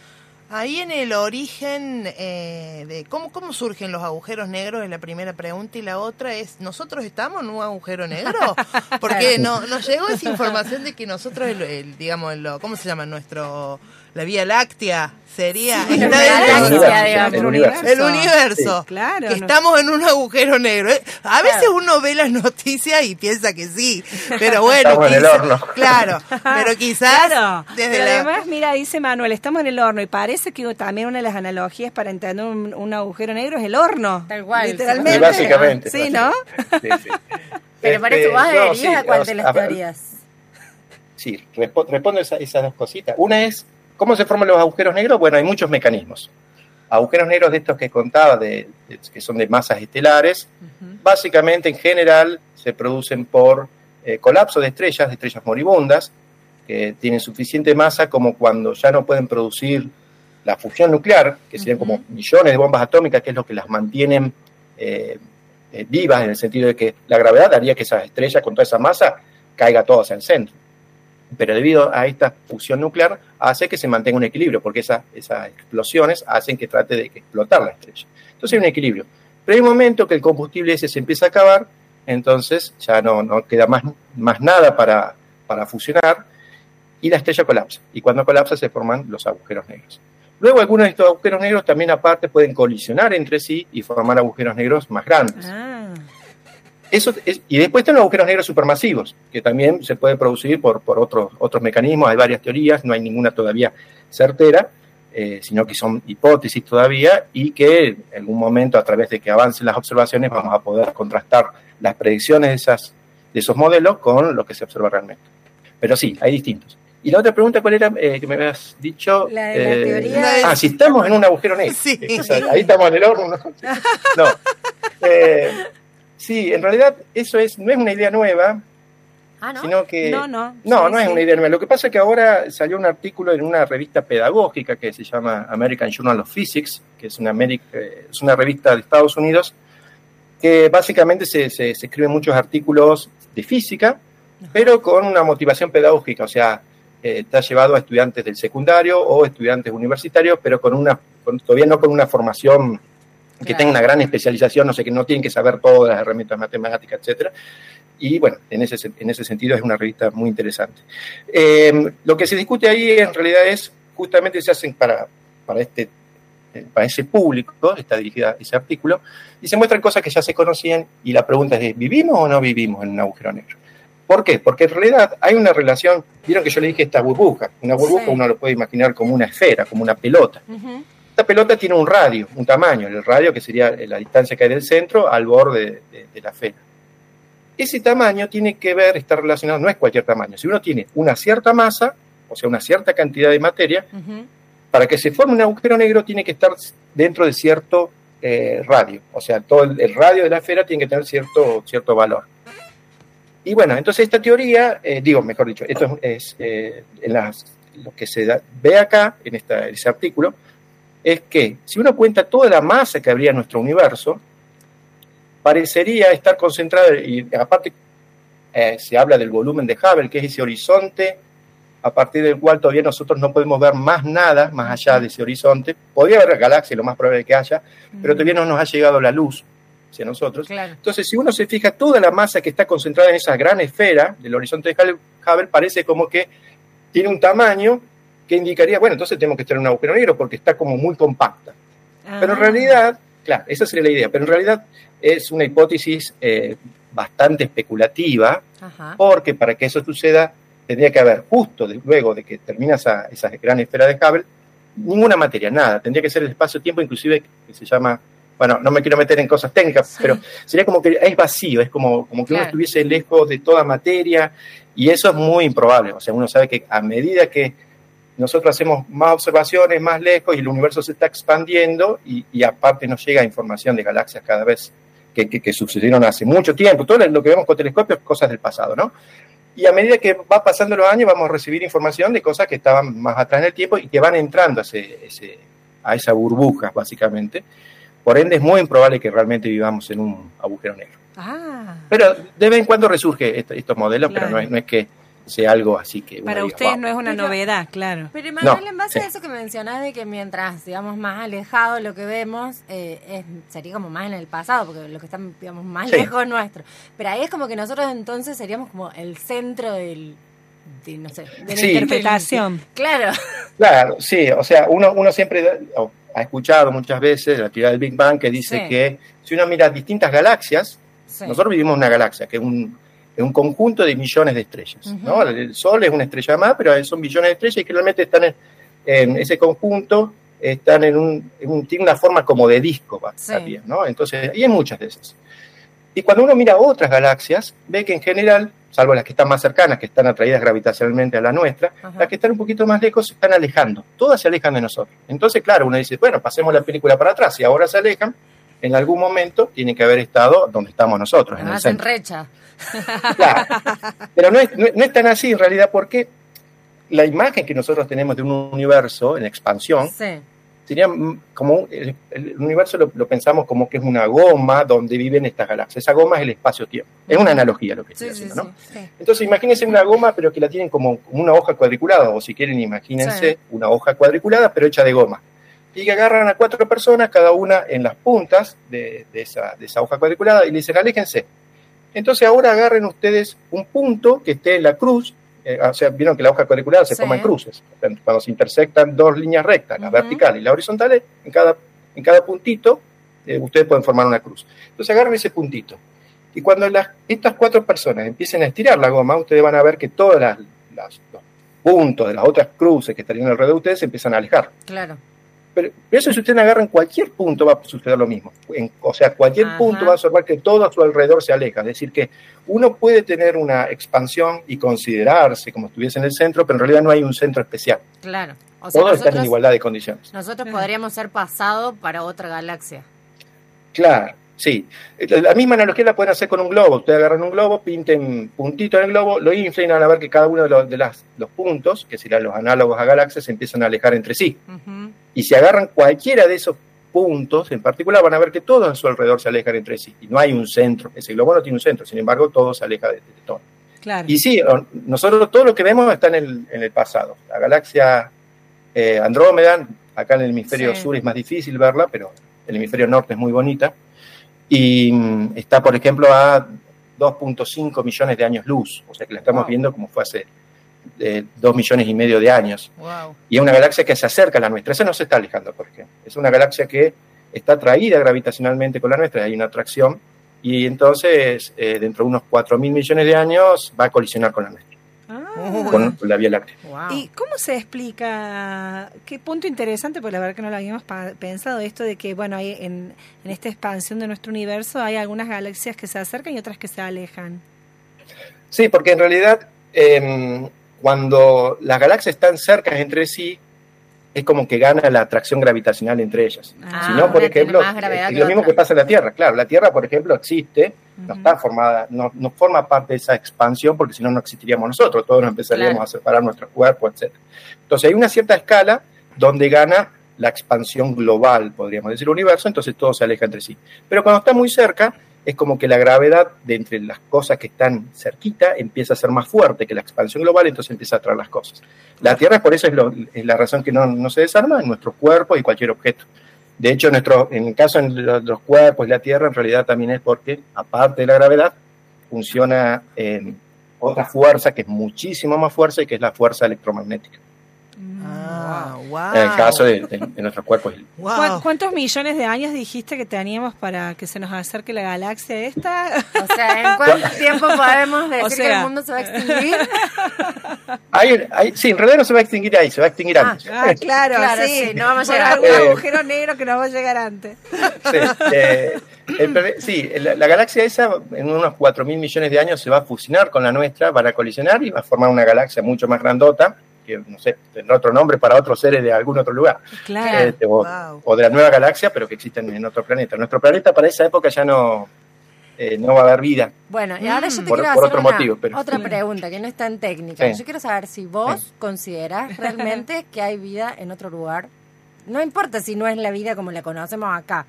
Ahí en el origen eh, de cómo, cómo surgen los agujeros negros es la primera pregunta y la otra es, ¿nosotros estamos en un agujero negro? [LAUGHS] Porque no, nos llegó esa información de que nosotros, el, el, digamos, el, ¿cómo se llama? Nuestro, la Vía Láctea sería... Sí, está la dentro- El universo. el universo. Claro. Que no- estamos en un agujero negro. Eh, A veces Claro. uno ve las noticias y piensa que sí, pero [LAUGHS] bueno, Estamos en el horno. claro, pero [LAUGHS] quizás Claro, desde pero la- además, mira, dice Manuel, estamos en el horno y parece que también una de las analogías para entender un, un agujero negro es el horno. Tal cual, Literalmente. Sí, básicamente. Sí, ¿no? básicamente. Sí, sí. [LAUGHS] Pero para Este, eso vos no, adherías sí, a cuál de las teorías. Sí, respo- respondo esa- esas dos cositas. Una es, ¿cómo se forman los agujeros negros? Bueno, hay muchos mecanismos. Agujeros negros de estos que contaba, de, de- que son de masas estelares, básicamente en general se producen por eh, colapso de estrellas, de estrellas moribundas, que tienen suficiente masa como cuando ya no pueden producir la fusión nuclear, que serían como millones de bombas atómicas, que es lo que las mantienen eh, eh, vivas, en el sentido de que la gravedad haría que esas estrellas con toda esa masa caiga todas el centro pero debido a esta fusión nuclear hace que se mantenga un equilibrio, porque esa- esas explosiones hacen que trate de explotar la estrella. Entonces hay un equilibrio. Pero hay un momento que el combustible ese se empieza a acabar, entonces ya no, no queda más, más nada para, para fusionar y la estrella colapsa. Y cuando colapsa se forman los agujeros negros. Luego algunos de estos agujeros negros también aparte pueden colisionar entre sí y formar agujeros negros más grandes. Ah, Eso es- y después están los agujeros negros supermasivos, que también se pueden producir por, por otros, otros mecanismos, hay varias teorías, no hay ninguna todavía certera, eh, sino que son hipótesis todavía y que en algún momento a través de que avancen las observaciones vamos a poder contrastar las predicciones de, esas, de esos modelos con lo que se observa realmente. Pero sí, hay distintos. Y la otra pregunta, ¿cuál era? Eh, que me habías dicho. La de la Eh, teoría Ah, si estamos en un agujero negro. Sí. [LAUGHS] Ahí estamos en el horno. ¿no? [LAUGHS] No. Eh, sí, en realidad eso es, no es una idea nueva, Ah, ¿no? sino que... No, no. No, Sí, no es una idea nueva. Lo que pasa es que ahora salió un artículo en una revista pedagógica que se llama American Journal of Physics, que es una, eh, es una revista de Estados Unidos, que básicamente se, se, se escriben muchos artículos de física, pero con una motivación pedagógica. O sea, eh, está llevado a estudiantes del secundario o estudiantes universitarios, pero con una, con- todavía no con una formación que Claro. tenga una gran especialización, no sé, que no tienen que saber todas las herramientas matemáticas, etcétera. Y bueno, en ese, en ese sentido es una revista muy interesante. Eh, lo que se discute ahí en realidad es, justamente se hacen para, para, este, eh, para ese público, está dirigida ese artículo, y se muestran cosas que ya se conocían y la pregunta es, ¿vivimos o no vivimos en un agujero negro? ¿Por qué? Porque en realidad hay una relación, vieron que yo le dije esta burbuja, una burbuja Sí. uno lo puede imaginar como una esfera, como una pelota. Ujú. Esta pelota tiene un radio, un tamaño, el radio que sería la distancia que hay del centro al borde de, de la esfera. Ese tamaño tiene que ver, está relacionado, no es cualquier tamaño. Si uno tiene una cierta masa, o sea, una cierta cantidad de materia, para que se forme un agujero negro tiene que estar dentro de cierto eh, radio. O sea, todo el, el radio de la esfera tiene que tener cierto, cierto valor. Y bueno, entonces esta teoría, eh, digo, mejor dicho, esto es, eh, en las- lo que se da- ve acá, en esta, ese artículo, es que si uno cuenta toda la masa que habría en nuestro universo, parecería estar concentrada, y aparte eh, se habla del volumen de Hubble, que es ese horizonte a partir del cual todavía nosotros no podemos ver más nada más allá de ese horizonte. Podría haber galaxias, lo más probable que haya, pero todavía no nos ha llegado la luz hacia nosotros. Claro. Entonces, si uno se fija, toda la masa que está concentrada en esa gran esfera del horizonte de Hubble parece como que tiene un tamaño que indicaría, bueno, entonces tenemos que estar en un agujero negro porque está como muy compacta. Pero en Ah. realidad, claro, esa sería la idea, pero en realidad es una hipótesis eh, bastante especulativa, Ajá. porque para que eso suceda tendría que haber, justo de- luego de que termina esa, esa gran esfera de Hubble, ninguna materia, nada. Tendría que ser el espacio-tiempo, inclusive que se llama, bueno, no me quiero meter en cosas técnicas, pero sería como que es vacío, es como, como que uno estuviese lejos de toda materia, y eso es muy improbable. O sea, uno sabe que a medida que nosotros hacemos más observaciones, más lejos, y el universo se está expandiendo, y, y aparte nos llega información de galaxias cada vez que, que- que sucedieron hace mucho tiempo. Todo lo que vemos con telescopios, cosas del pasado, ¿no? Y a medida que va pasando los años, vamos a recibir información de cosas que estaban más atrás en el tiempo y que van entrando a, ese- ese- a esa burbuja, básicamente. Por ende, es muy improbable que realmente vivamos en un agujero negro. Ah. Pero de vez en cuando resurge est- estos modelos, Claro. pero no es, no es que sea algo así que. Para diga, ustedes "Wow". no es una Pero- novedad, claro. Pero Manuel, No, en base sí. a eso que mencionás de que mientras, digamos, más alejado lo que vemos, eh, es- sería como más en el pasado, porque lo que está, digamos, más Sí. lejos es nuestro. Pero ahí es como que nosotros entonces seríamos como el centro del, de, no sé, de la Sí. Interpretación. Claro. Claro, sí, o sea, uno, uno siempre da- o ha escuchado muchas veces la teoría del Big Bang que dice Sí. que si uno mira distintas galaxias, Sí. nosotros vivimos en una galaxia que es un, es un conjunto de millones de estrellas. ¿no? El Sol es una estrella más, pero son millones de estrellas y que realmente están en, en ese conjunto, están en un, en un- tiene una forma como de disco, Sí. también, ¿no? Entonces, y hay muchas de esas. Y cuando uno mira otras galaxias, ve que en general, salvo las que están más cercanas, que están atraídas gravitacionalmente a la nuestra, las que están un poquito más lejos se están alejando. Todas se alejan de nosotros. Entonces, claro, uno dice, bueno, pasemos la película para atrás y ahora se alejan. En algún momento tienen que haber estado donde estamos nosotros, en el centro. recha. [LAUGHS] Claro. Pero no es, no, es- no es tan así en realidad porque la imagen que nosotros tenemos de un universo en expansión Sí. sería como el, el universo lo, lo pensamos como que es una goma donde viven estas galaxias. Esa goma es el espacio-tiempo. Es una analogía lo que estoy Sí, haciendo, ¿no? sí. Entonces imagínense una goma pero que la tienen como, una hoja cuadriculada o si quieren imagínense una hoja cuadriculada pero hecha de goma. Y que agarran a cuatro personas, cada una en las puntas de, de esa, de esa hoja cuadriculada y le dicen aléjense. Entonces ahora agarren ustedes un punto que esté en la cruz, eh, o sea, vieron que la hoja cuadriculada se Sí. forma en cruces, cuando se intersectan dos líneas rectas, la vertical y la horizontal, en cada, en cada puntito eh, ustedes pueden formar una cruz. Entonces agarren ese puntito. Y cuando las, estas cuatro personas empiecen a estirar la goma, ustedes van a ver que todos las, las- los puntos de las otras cruces que estarían alrededor de ustedes se empiezan a alejar. Claro. Pero eso si ustedes agarran cualquier punto va a suceder lo mismo. En- o sea, cualquier Ajá. punto va a observar que todo a su alrededor se aleja. Es decir, que uno puede tener una expansión y considerarse como estuviese en el centro, pero en realidad no hay un centro especial. Claro. O sea, Todos están en nosotros, igualdad de condiciones. nosotros podríamos ser pasado para otra galaxia. Claro, sí. La misma analogía la pueden hacer con un globo. Ustedes agarran un globo, pinten puntito en el globo, lo inflen van a ver que cada uno de los, de las- los puntos, que serían los análogos a galaxias, se empiezan a alejar entre sí. Y si agarran cualquiera de esos puntos en particular, van a ver que todos a su alrededor se alejan entre sí. Y no hay un centro. Ese globo no tiene un centro, sin embargo, todo se aleja de, de todo. Claro. Y sí, nosotros todo lo que vemos está en el, en el pasado. La galaxia eh, Andrómeda, acá en el hemisferio Sí. sur es más difícil verla, pero el hemisferio norte es muy bonita. Y mm, está, por ejemplo, a 2.5 millones de años luz, o sea que la estamos Wow. viendo como fue hace eh, 2 millones y medio de años. Wow. Y es una galaxia que se acerca a la nuestra. Esa no se está alejando, por ejemplo. Es una galaxia que está atraída gravitacionalmente con la nuestra, hay una atracción, y entonces, eh, dentro de unos 4 mil millones de años, va a colisionar con la nuestra. Con la Vía Láctea. Wow. ¿Y cómo se explica? Qué punto interesante, porque la verdad que no lo habíamos pensado, esto de que, bueno, hay en, en esta expansión de nuestro universo hay algunas galaxias que se acercan y otras que se alejan. Sí, porque en realidad, eh, cuando las galaxias están cerca entre sí, es como que gana la atracción gravitacional entre ellas. Ah, si no, por ejemplo, es lo mismo que pasa en la Tierra. Claro, la Tierra, por ejemplo, existe, no está formada, no, no forma parte de esa expansión porque si no, no existiríamos nosotros, todos nos empezaríamos Claro. a separar nuestros cuerpos, etc. Entonces hay una cierta escala donde gana la expansión global, podríamos decir, el universo, entonces todo se aleja entre sí. Pero cuando está muy cerca, es como que la gravedad de entre las cosas que están cerquita empieza a ser más fuerte que la expansión global, entonces empieza a atraer las cosas. La Tierra, por eso es, lo- es la razón que no, no se desarma en nuestros cuerpos y cualquier objeto. De hecho, nuestro, en el caso de los, cuerpos y la Tierra, en realidad también es porque, aparte de la gravedad, funciona otra fuerza que es muchísimo más fuerza y que es la fuerza electromagnética. Ah, wow. En el caso de, de- de nuestros cuerpos. Wow. ¿Cu- ¿Cuántos millones de años dijiste que teníamos para que se nos acerque la galaxia esta? O sea, ¿en cuánto [LAUGHS] tiempo podemos decir O que el mundo se va a extinguir? Hay- hay- sí, en realidad no se va a extinguir ahí, se va a extinguir Ah, antes. Ah, claro, [LAUGHS] Claro, sí. sí, no vamos a llegar. algún Eh. agujero negro que nos va a llegar antes. Sí, eh, el plane- sí, la, la galaxia esa en unos 4 mil millones de años se va a fusionar con la nuestra, van a colisionar y va a formar una galaxia mucho más grandota, que no sé, tendrá otro nombre para otros seres de algún otro lugar, Claro. Este, o, Wow. o de la nueva galaxia, pero que existen en otro planeta. Nuestro planeta para esa época ya no, eh, no va a haber vida. Bueno, y ahora yo te Por- quiero por hacer otro una- motivo, pero- otra pregunta que no es tan técnica. Sí. Yo quiero saber si vos Sí. considerás [LAUGHS] realmente que hay vida en otro lugar. No importa si no es la vida como la conocemos acá,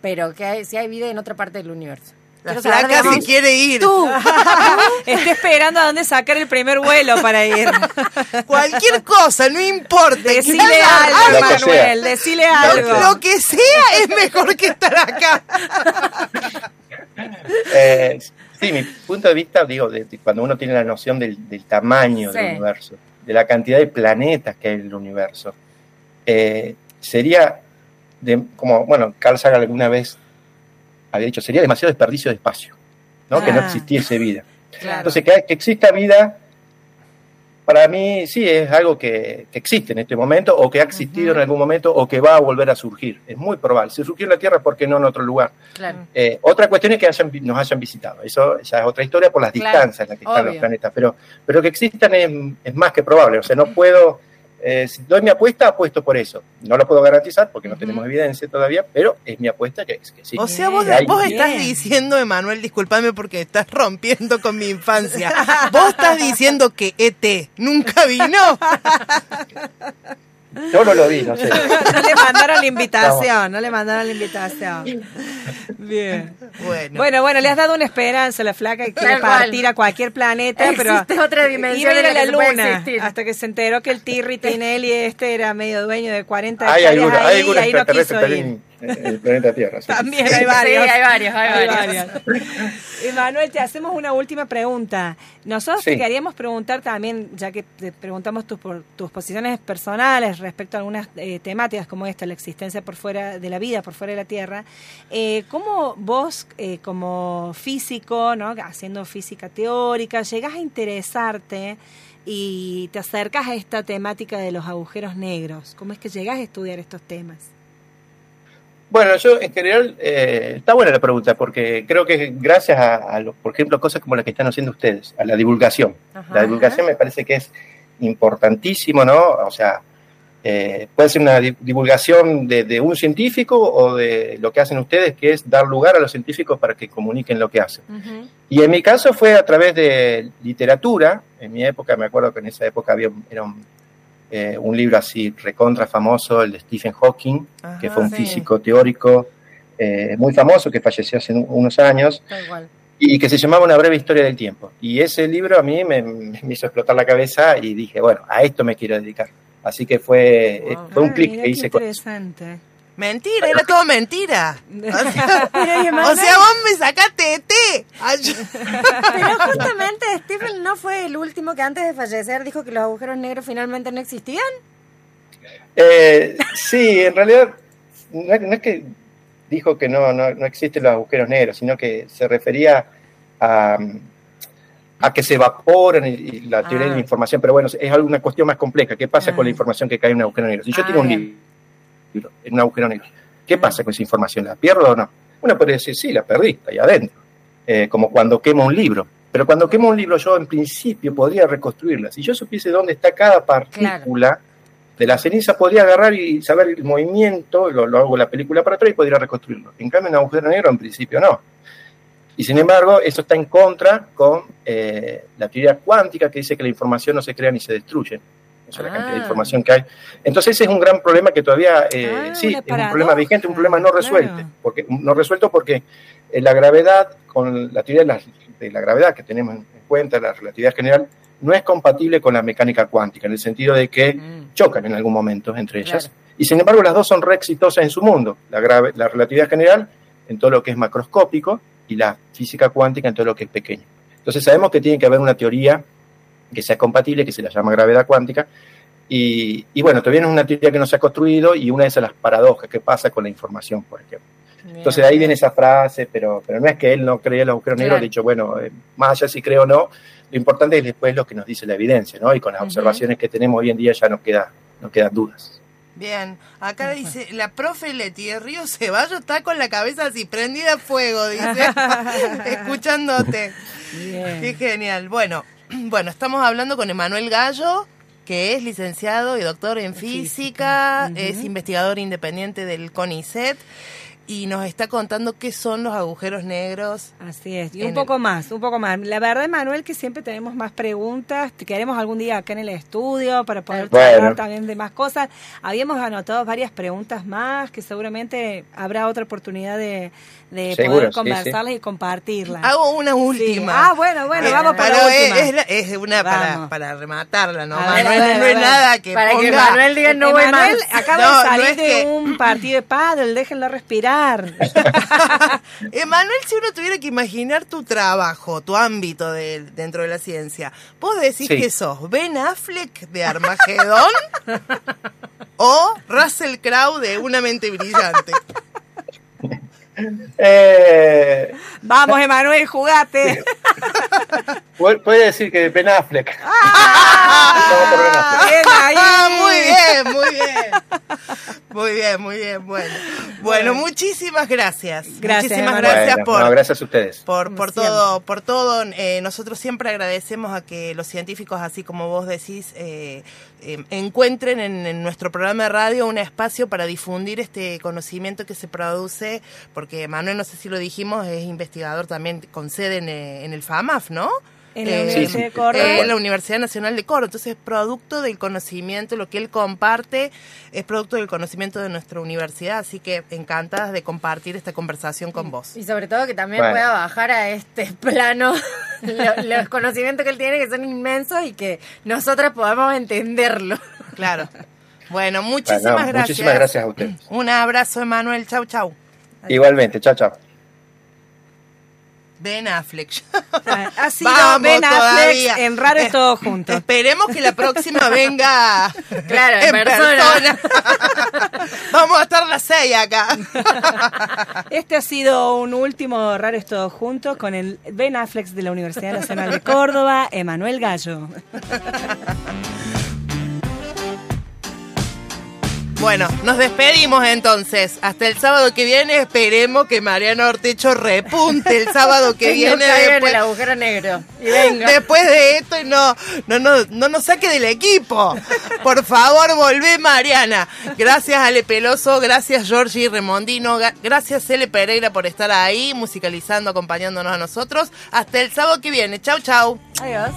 pero que hay, si hay vida en otra parte del universo. La Quiero saber, flaca se quiere ir. Tú, [LAUGHS] Estoy esperando a dónde sacar el primer vuelo para ir. [LAUGHS] Cualquier cosa, no importa. Decile algo, que Manuel, decile Lo, algo. lo que sea es mejor que estar acá. [LAUGHS] Eh, sí, mi punto de vista, digo, de, de cuando uno tiene la noción del, del tamaño Sí. del universo, de la cantidad de planetas que hay en el universo, eh, sería, de- como, bueno, Carl Sagan alguna vez había dicho, sería demasiado desperdicio de espacio, ¿no? Que no Ah. existiese vida. Claro. Entonces, que, que exista vida, para mí sí es algo que, que existe en este momento, o que ha existido en algún momento, o que va a volver a surgir. Es muy probable. Si surgió en la Tierra, ¿por qué no en otro lugar? claro. Eh, otra cuestión es que hayan, nos hayan visitado. Eso ya es otra historia por las Claro, distancias en las que están los planetas. Pero, pero que existan es, es más que probable. O sea, no puedo. Eh, si doy mi apuesta, apuesto por eso. No lo puedo garantizar porque no tenemos evidencia todavía, pero es mi apuesta que, que sí. O sea, vos, vos estás diciendo, Emanuel, discúlpame porque estás rompiendo con mi infancia. Vos estás diciendo que ET nunca vino. [LAUGHS] Yo no lo vi, no sé. [LAUGHS] No le mandaron la invitación, no le mandaron la invitación. [LAUGHS] Bien. Bueno, Bueno, bueno, le has dado una esperanza a la flaca que quiere partir a cualquier planeta, pero Existe otra dimensión iba a ir a la luna hasta que se enteró que el Tirri Tinelli este era medio dueño de 40 Hay hectáreas algunos, hay ahí y ahí no quiso ir. [LAUGHS] el planeta Tierra. sí. También hay Sí, varios. hay varios, hay Hay varios. varios. [LAUGHS] Emanuel, te hacemos una última pregunta. Nosotros te Sí. queríamos preguntar también, ya que te preguntamos tus, por- tus posiciones personales respecto a algunas eh, temáticas como esta, la existencia por fuera de la vida, por fuera de la Tierra, eh, ¿cómo vos, eh, como físico, ¿no? haciendo física teórica, llegás a interesarte y te acercas a esta temática de los agujeros negros? ¿Cómo es que llegás a estudiar estos temas? Bueno, yo en general, eh, está buena la pregunta, porque creo que gracias a, a por ejemplo, cosas como las que están haciendo ustedes, a la divulgación. Ajá. La divulgación me parece que es importantísimo, ¿no? O sea, eh, puede ser una di- divulgación de, de un científico o de lo que hacen ustedes, que es dar lugar a los científicos para que comuniquen lo que hacen. Y en mi caso fue a través de literatura. En mi época, me acuerdo que en esa época había era un, eh, un libro así recontra famoso, el de Stephen Hawking, que fue un sí. físico teórico eh, muy famoso que falleció hace un- unos años. Y que se llamaba Una breve historia del tiempo. Y ese libro a mí me, me hizo explotar la cabeza y dije, bueno, a esto me quiero dedicar. Así que fue, eh, fue un Ah, clic que hice con interesante. Mentira, era todo mentira. [LAUGHS] O sea, o sea, vos me sacaste de té. Pero justamente Stephen no fue el último que antes de fallecer dijo que los agujeros negros finalmente no existían. Eh, sí, en realidad no, es- no es que dijo que no, no, no existen los agujeros negros, sino que se refería a, a que se evaporan y, y la teoría de Ah. la información, pero bueno, es alguna cuestión más compleja. ¿Qué pasa Ah. con la información que cae en un agujero negro? Si yo Ah, tengo un bien. libro en un agujero negro, ¿qué pasa con esa información? ¿La pierdo o no? Uno podría decir, sí, la perdí, está ahí adentro. Eh, como cuando quemo un libro. Pero cuando quemo un libro, yo en principio podría reconstruirla. Si yo supiese dónde está cada partícula de la ceniza, podría agarrar y saber el movimiento, lo, lo hago la película para atrás y podría reconstruirlo. En cambio, en un agujero negro, en principio no. Y sin embargo, eso está en contra con eh, la teoría cuántica que dice que la información no se crea ni se destruye. O sea, la cantidad de Ah. información que hay. Entonces, ese es un gran problema que todavía, eh, Ah, sí, es un problema vigente, un problema no resuelto. claro. Porque, no resuelto porque eh, la gravedad, con la teoría de la, de la gravedad que tenemos en cuenta, la relatividad general, no es compatible con la mecánica cuántica, en el sentido de que Mm. chocan en algún momento entre ellas. Claro. Y sin embargo, las dos son re exitosas en su mundo. La, grave- la relatividad general en todo lo que es macroscópico y la física cuántica en todo lo que es pequeño. Entonces sabemos que tiene que haber una teoría que sea compatible, que se la llama gravedad cuántica. Y, y bueno, todavía no es una teoría que no se ha construido y una de esas las paradojas que pasa con la información, por ejemplo. Entonces de ahí viene esa frase, pero, pero no es que él no creía en los agujeros negros, Claro. de hecho, bueno, eh, más allá si creo o no, lo importante es después lo que nos dice la evidencia, ¿no? Y con las observaciones que tenemos hoy en día ya nos, queda, nos quedan dudas. Bien, acá dice, la profe Leti de Río Ceballos está con la cabeza así prendida a fuego, dice, [LAUGHS] [LAUGHS] escuchándote. Qué Bien. genial. Bueno, [CLEARS THROAT] bueno, estamos hablando con Emanuel Gallo, que es licenciado y doctor en física, es investigador independiente del CONICET y nos está contando qué son los agujeros negros. Así es, y un el- poco más, un poco más. La verdad, Manuel, que siempre tenemos más preguntas. Te queremos algún día acá en el estudio para poder Bueno. charlar también de más cosas. Habíamos anotado varias preguntas más que seguramente habrá otra oportunidad de, de Seguro, poder sí, conversarlas y compartirlas. Hago una Sí. última. Ah, bueno, bueno, Eh, vamos pero la es, última. es la- es una para, para rematarla, ¿no? Ver, Manuel, ver, no es nada que Para que Manuel diga no voy Emanuel más. acaba No, de no salir de que- un partido de pádel, déjenlo respirar. [LAUGHS] Emanuel, si uno tuviera que imaginar tu trabajo, tu ámbito de- dentro de la ciencia, ¿vos decís Sí. que sos Ben Affleck de Armagedón [LAUGHS] o Russell Crowe de Una mente brillante? Eh, Vamos, Emanuel, jugate. puede decir que Ben Affleck. Ah, por Ben Affleck. bien ahí. Ah, muy bien, muy bien. Muy bien, muy bien. Bueno, bueno muchísimas gracias. Gracias, muchísimas Emanuel. gracias Bueno, por, no, gracias a ustedes. por, por todo, por todo. Eh, nosotros siempre agradecemos a que los científicos, así como vos decís, eh, eh, encuentren en, en nuestro programa de radio un espacio para difundir este conocimiento que se produce, porque Manuel, no sé si lo dijimos, es investigador también con sede en, eh, en el FAMAF, ¿no? En la Eh, Universidad sí, de Córdoba. eh, en la Universidad Nacional de Córdoba. Entonces, producto del conocimiento, lo que él comparte es producto del conocimiento de nuestra universidad. Así que encantadas de compartir esta conversación con vos. Y sobre todo que también Bueno. pueda bajar a este [LAUGHS] plano lo- los conocimientos que él tiene que son inmensos y que nosotras podamos entenderlo. Claro. Bueno, muchísimas Bueno, gracias. Muchísimas gracias a ustedes. Un abrazo, Emanuel. Chau, chau. Igualmente, chao, chao. Ben Affleck. [LAUGHS] Ha sido Vamos Ben Affleck todavía. en Raro es todo junto. Esperemos que la próxima venga [LAUGHS] Claro, en persona. [LAUGHS] Vamos a estar las seis acá. Este ha sido un último Raro es todo junto con el Ben Affleck de la Universidad Nacional de Córdoba, Emanuel Gallo. Bueno, nos despedimos entonces. Hasta el sábado que viene esperemos que Mariano Ortecho repunte el sábado que [LAUGHS] viene. después, el agujero negro. Y venga. después de esto y no, no, no, no nos saque del equipo. Por favor, volvé Mariana. Gracias Ale Peloso, gracias Georgie Remondino, gracias Cele Pereira por estar ahí musicalizando, acompañándonos a nosotros. Hasta el sábado que viene. Chau, chau. Adiós.